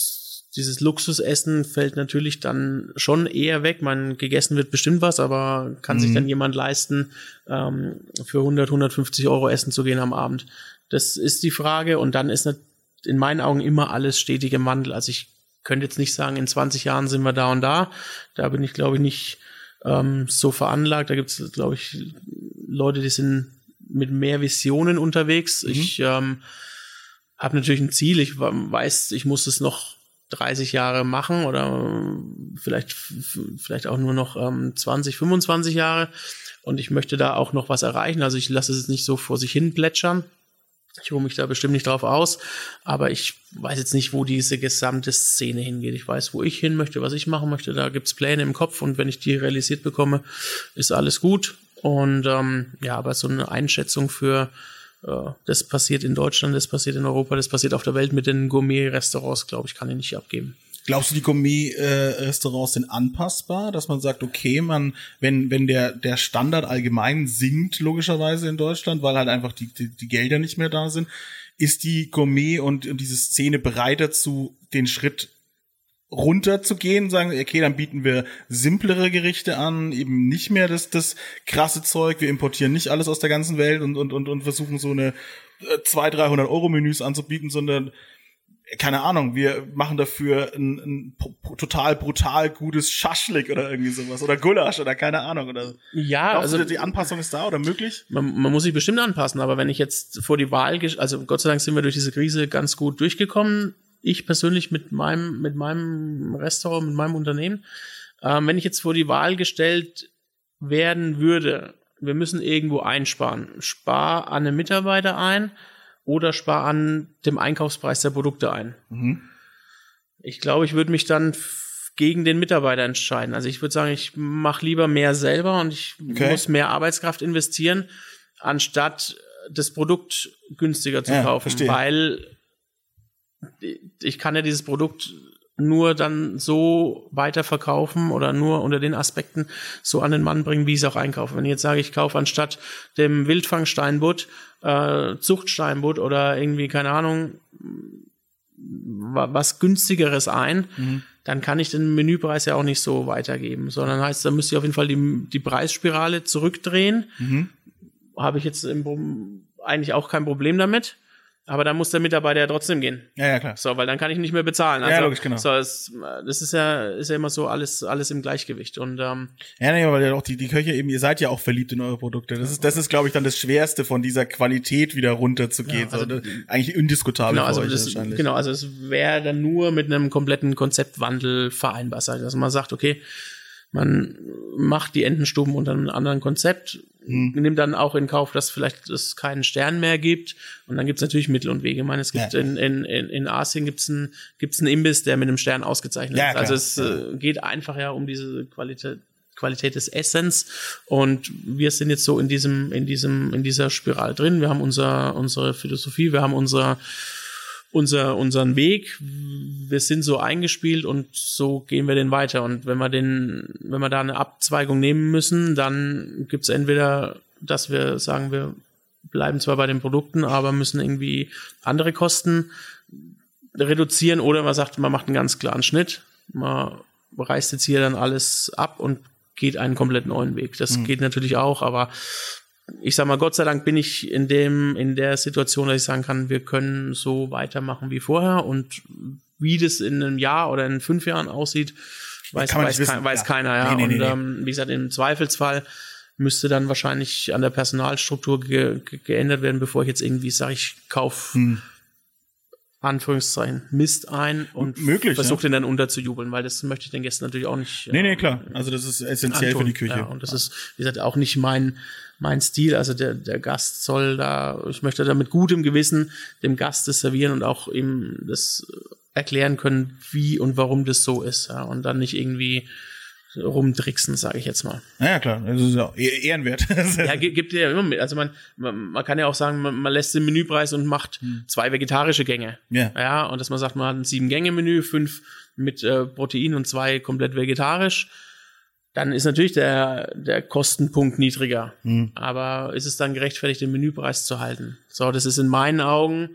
dieses Luxusessen fällt natürlich dann schon eher weg. Man gegessen wird bestimmt was, aber kann mhm. sich dann jemand leisten, ähm, für 100, 150 Euro essen zu gehen am Abend? Das ist die Frage. Und dann ist in meinen Augen immer alles stetig im Wandel. Also ich könnte jetzt nicht sagen, in 20 Jahren sind wir da und da. Da bin ich, glaube ich, nicht ähm, so veranlagt. Da gibt es, glaube ich, Leute, die sind mit mehr Visionen unterwegs. Mhm. Ich ähm, habe natürlich ein Ziel. Ich weiß, ich muss es noch 30 Jahre machen oder vielleicht, vielleicht auch nur noch ähm, 20, 25 Jahre. Und ich möchte da auch noch was erreichen. Also ich lasse es nicht so vor sich hin plätschern. Ich ruhe mich da bestimmt nicht drauf aus, aber ich weiß jetzt nicht, wo diese gesamte Szene hingeht. Ich weiß, wo ich hin möchte, was ich machen möchte. Da gibt's Pläne im Kopf und wenn ich die realisiert bekomme, ist alles gut. Und ähm, ja, aber so eine Einschätzung für äh, das passiert in Deutschland, das passiert in Europa, das passiert auf der Welt mit den Gourmet-Restaurants, glaube ich, kann ich nicht abgeben. Glaubst du, die Gourmet-Restaurants sind anpassbar, dass man sagt, okay, man, wenn, wenn der, der Standard allgemein sinkt, logischerweise in Deutschland, weil halt einfach die, die, die Gelder nicht mehr da sind, ist die Gourmet und, diese Szene bereit dazu, den Schritt runter zu gehen, sagen, okay, dann bieten wir simplere Gerichte an, eben nicht mehr das, das krasse Zeug, wir importieren nicht alles aus der ganzen Welt und, und, und, und versuchen so eine 200, äh, 300 Euro Menüs anzubieten, sondern keine Ahnung, wir machen dafür ein, ein total brutal gutes Schaschlik oder irgendwie sowas oder Gulasch oder keine Ahnung oder ja, Glaubst also du, die Anpassung ist da oder möglich? Man, man muss sich bestimmt anpassen, aber wenn ich jetzt vor die Wahl, also Gott sei Dank sind wir durch diese Krise ganz gut durchgekommen. Ich persönlich mit meinem mit meinem Restaurant, mit meinem Unternehmen, ähm, wenn ich jetzt vor die Wahl gestellt werden würde, wir müssen irgendwo einsparen, spar an den Mitarbeiter ein oder spar an dem Einkaufspreis der Produkte ein. Mhm. Ich glaube, ich würde mich dann gegen den Mitarbeiter entscheiden. Also ich würde sagen, ich mache lieber mehr selber und ich okay. muss mehr Arbeitskraft investieren, anstatt das Produkt günstiger zu ja, kaufen, verstehe. weil ich kann ja dieses Produkt nur dann so weiterverkaufen oder nur unter den Aspekten so an den Mann bringen, wie ich es auch einkaufe. Wenn ich jetzt sage, ich kaufe anstatt dem Wildfangsteinbutt äh, Zuchtsteinbutt oder irgendwie, keine Ahnung, was günstigeres ein, mhm. dann kann ich den Menüpreis ja auch nicht so weitergeben, sondern heißt, da müsste ich auf jeden Fall die, die Preisspirale zurückdrehen. Mhm. Habe ich jetzt im, eigentlich auch kein Problem damit. Aber dann muss der Mitarbeiter ja trotzdem gehen. Ja, ja, klar. So, weil dann kann ich nicht mehr bezahlen. Ja, Also, logisch, genau. So, es, das ist ja, ist ja immer so alles, alles im Gleichgewicht. Und ähm, Ja, nee, weil ja auch die, die Köche eben, ihr seid ja auch verliebt in eure Produkte. Das ist, das ist, glaube ich, dann das Schwerste, von dieser Qualität wieder runterzugehen. Ja, also- so, eigentlich indiskutabel genau, also das, wahrscheinlich. genau, also es wäre dann nur mit einem kompletten Konzeptwandel vereinbar sein, dass man sagt, okay, man macht die Entenstuben unter einem anderen Konzept, Hm. nimmt dann auch in Kauf, dass vielleicht es keinen Stern mehr gibt. Und dann gibt es natürlich Mittel und Wege. Ich meine, es gibt Ja. in, in, in, in Asien gibt's einen gibt's einen Imbiss, der mit einem Stern ausgezeichnet Ja, ist. Also es äh, geht einfach ja um diese Qualität. Qualität des Essens und wir sind jetzt so in diesem in diesem in dieser Spiral drin. Wir haben unser unsere Philosophie, wir haben unser unser, unseren Weg. Wir sind so eingespielt und so gehen wir den weiter. Und wenn wir den, wenn wir da eine Abzweigung nehmen müssen, dann gibt's entweder, dass wir sagen, wir bleiben zwar bei den Produkten, aber müssen irgendwie andere Kosten reduzieren oder man sagt, man macht einen ganz klaren Schnitt. Man reißt jetzt hier dann alles ab und geht einen komplett neuen Weg. Das geht natürlich auch, aber ich sag mal, Gott sei Dank bin ich in dem, in der Situation, dass ich sagen kann, wir können so weitermachen wie vorher und wie das in einem Jahr oder in fünf Jahren aussieht, weiß, weiß, kein, weiß ja. keiner, ja. Nee, nee, und nee. Ähm, wie gesagt, im Zweifelsfall müsste dann wahrscheinlich an der Personalstruktur ge ge geändert werden, bevor ich jetzt irgendwie sage, ich kauf Hm. Anführungszeichen Mist ein und möglich, versuche den dann unterzujubeln, weil das möchte ich den Gästen natürlich auch nicht. Nee, nee, klar. Also das ist essentiell antun. für die Küche. Ja, und das ist, wie gesagt, auch nicht mein, mein Stil. Also der, der Gast soll da, ich möchte da mit gutem Gewissen dem Gast das servieren und auch ihm das erklären können, wie und warum das so ist. Ja, und dann nicht irgendwie rumtricksen, sage ich jetzt mal. Naja, klar. Das ist ja eh- ehrenwert. [LAUGHS] Ja, gi- gibt ja immer mit. Also man, man, man kann ja auch sagen, man, man lässt den Menüpreis und macht zwei vegetarische Gänge. Hm. Ja. Ja, und dass man sagt, man hat ein Sieben-Gänge-Menü, fünf mit äh, Protein und zwei komplett vegetarisch. Dann ist natürlich der, der Kostenpunkt niedriger. Hm. Aber ist es dann gerechtfertigt, den Menüpreis zu halten? So, das ist in meinen Augen,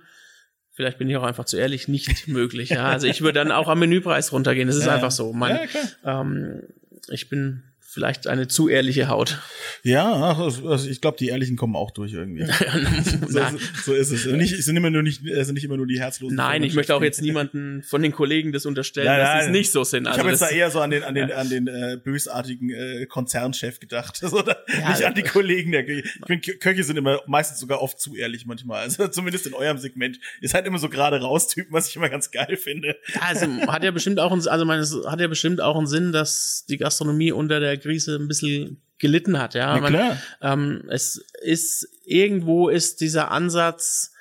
vielleicht bin ich auch einfach zu ehrlich, nicht [LAUGHS] möglich. Ja? Also ich würde dann auch am Menüpreis runtergehen. Das ist Ja. einfach so. Mein, Ja, ähm, ich bin vielleicht eine zu ehrliche Haut. Ja, also ich glaube, die Ehrlichen kommen auch durch irgendwie. [LAUGHS] so, so ist es. Nicht, es sind immer nur nicht, es sind nicht immer nur die herzlosen. Nein, ich möchte auch jetzt niemanden von den Kollegen das unterstellen, Nein, dass sie es nicht so sind. Ich Also habe jetzt da eher so an den an den an den äh, bösartigen äh, Konzernchef gedacht, [LAUGHS] Ja, nicht an die Kollegen der. Ich finde, Köche sind immer meistens sogar oft zu ehrlich manchmal. Also [LAUGHS] zumindest in eurem Segment ist halt immer so gerade raus Typen, was ich immer ganz geil finde. Ja, also hat ja bestimmt auch einen, also meine, es hat ja bestimmt auch einen Sinn, dass die Gastronomie unter der Krise ein bisschen gelitten hat, ja. Na Man- klar. ähm, es ist irgendwo ist dieser Ansatz,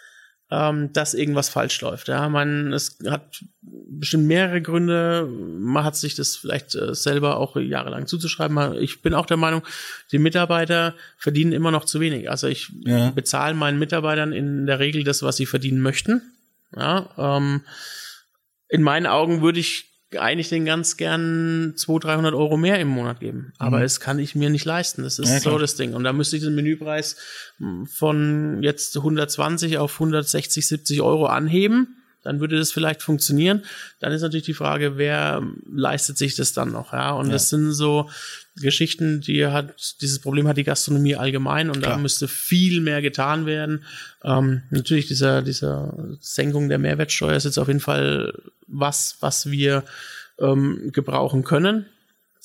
ähm, dass irgendwas falsch läuft. Ja, man, es hat bestimmt mehrere Gründe. Man hat sich das vielleicht äh, selber auch jahrelang zuzuschreiben. Ich bin auch der Meinung, die Mitarbeiter verdienen immer noch zu wenig. Also ich Ja. bezahle meinen Mitarbeitern in der Regel das, was sie verdienen möchten. Ja, ähm, in meinen Augen würde ich eigentlich den ganz gern 200, 300 Euro mehr im Monat geben. Aber es kann ich mir nicht leisten. Das ist Mhm. Ja, so das Ding. Und da müsste ich den Menüpreis mh, von jetzt 120 auf 160, 70 Euro anheben. Dann würde das vielleicht funktionieren. Dann ist natürlich die Frage, wer leistet sich das dann noch? Ja, und Ja. das sind so Geschichten, die hat, dieses Problem hat die Gastronomie allgemein und Klar. da müsste viel mehr getan werden. Ähm, natürlich dieser, dieser Senkung der Mehrwertsteuer ist jetzt auf jeden Fall was, was wir ähm, gebrauchen können.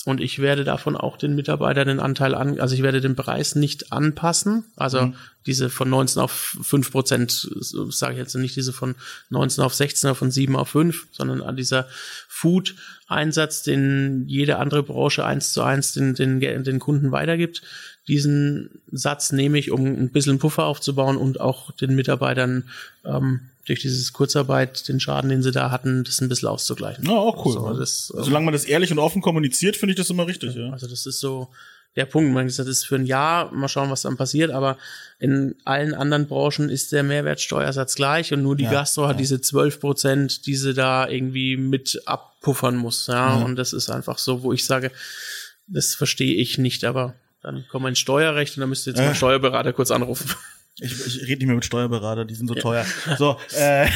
Und ich werde davon auch den Mitarbeitern den Anteil an, also ich werde den Preis nicht anpassen. Also diese von 19 auf 5 Prozent, sage ich jetzt nicht diese von 19 auf 16 oder von 7 auf 5, sondern an dieser Food-Einsatz, den jede andere Branche eins zu eins den, den, den Kunden weitergibt. Diesen Satz nehme ich, um ein bisschen Puffer aufzubauen und auch den Mitarbeitern ähm, durch dieses Kurzarbeit, den Schaden, den sie da hatten, das ein bisschen auszugleichen. Ja, auch cool. So, das, ähm, Solange man das ehrlich und offen kommuniziert, finde ich das immer richtig, ja. also das ist so der Punkt. Man gesagt, das ist für ein Jahr, mal schauen, was dann passiert, aber in allen anderen Branchen ist der Mehrwertsteuersatz gleich und nur die Ja, Gastro hat diese 12 Prozent, die sie da irgendwie mit abpuffern muss. Ja, und das ist einfach so, wo ich sage, das verstehe ich nicht, aber dann kommen wir ins Steuerrecht und dann müsst ihr jetzt mal Ja. einen Steuerberater kurz anrufen. Ich, ich rede nicht mehr mit Steuerberater, die sind so ja. teuer. So, äh,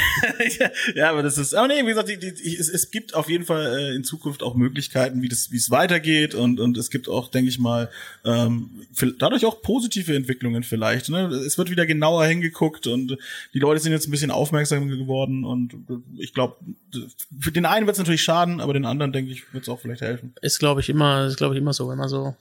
[LAUGHS] ja, aber das ist, aber nee, wie gesagt, die, die, es, es gibt auf jeden Fall äh, in Zukunft auch Möglichkeiten, wie das, wie es weitergeht und und es gibt auch, denke ich mal, ähm, dadurch auch positive Entwicklungen vielleicht. Ne? Es wird wieder genauer hingeguckt und die Leute sind jetzt ein bisschen aufmerksam geworden und ich glaube, für den einen wird es natürlich schaden, aber den anderen denke ich, wird es auch vielleicht helfen. Ist glaube ich immer, ist glaube ich immer so, wenn man so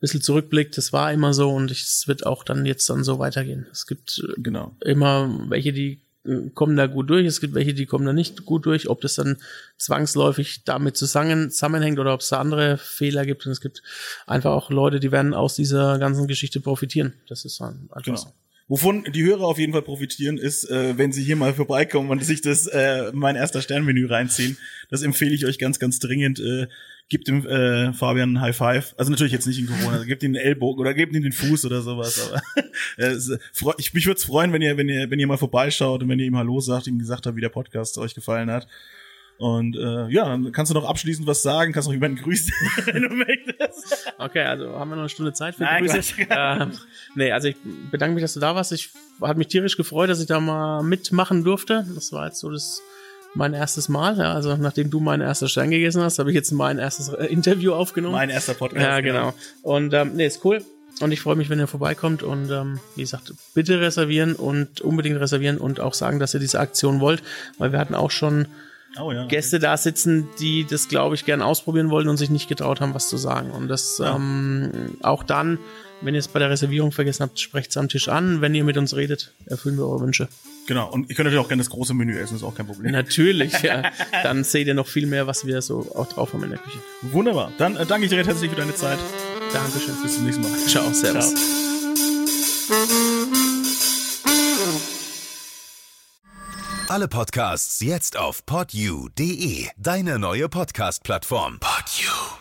bisschen zurückblickt, das war immer so und es wird auch dann jetzt dann so weitergehen. Es gibt äh, genau. immer welche, die äh, kommen da gut durch, es gibt welche, die kommen da nicht gut durch, ob das dann zwangsläufig damit zusammenhängt oder ob es da andere Fehler gibt und es gibt einfach auch Leute, die werden aus dieser ganzen Geschichte profitieren. Das ist einfach genau. so. Wovon die Hörer auf jeden Fall profitieren, ist, äh, wenn sie hier mal vorbeikommen und sich das äh, mein erster Sternmenü reinziehen. Das empfehle ich euch ganz, ganz dringend. Äh, gibt dem äh, Fabian ein High Five. Also natürlich jetzt nicht in Corona, also gebt ihm den Ellbogen oder gebt ihm den Fuß oder sowas. Aber [LAUGHS] äh, ich, mich würde es freuen, wenn ihr, wenn ihr, wenn ihr mal vorbeischaut und wenn ihr ihm Hallo sagt, ihm gesagt habt, wie der Podcast euch gefallen hat. Und äh, ja, dann kannst du noch abschließend was sagen, kannst noch jemanden grüßen, [LAUGHS] wenn du möchtest. Okay, also haben wir noch eine Stunde Zeit für Nein, Grüße. [LAUGHS] Ähm, nee, also ich bedanke mich, dass du da warst. Ich hat mich tierisch gefreut, dass ich da mal mitmachen durfte. Das war jetzt so das mein erstes Mal. Ja, also nachdem du meinen ersten Stern gegessen hast, habe ich jetzt mein erstes äh, Interview aufgenommen. Mein erster Podcast. Ja, genau. Und ähm, nee, ist cool. Und ich freue mich, wenn ihr vorbeikommt und ähm, wie gesagt, bitte reservieren und unbedingt reservieren und auch sagen, dass ihr diese Aktion wollt, weil wir hatten auch schon oh, ja. Gäste da sitzen, die das, glaube ich, gern ausprobieren wollten und sich nicht getraut haben, was zu sagen. Und das ja. ähm, auch dann, wenn ihr es bei der Reservierung vergessen habt, sprecht es am Tisch an. Wenn ihr mit uns redet, erfüllen wir eure Wünsche. Genau, und ihr könnt natürlich auch gerne das große Menü essen, ist auch kein Problem. Natürlich, ja. [LAUGHS] Dann seht ihr noch viel mehr, was wir so auch drauf haben in der Küche. Wunderbar. Dann äh, danke ich dir recht herzlich für deine Zeit. Dankeschön. Bis zum nächsten Mal. Ciao, servus. Ciao. Alle Podcasts jetzt auf podyou.de, deine neue Podcast-Plattform. Podyou.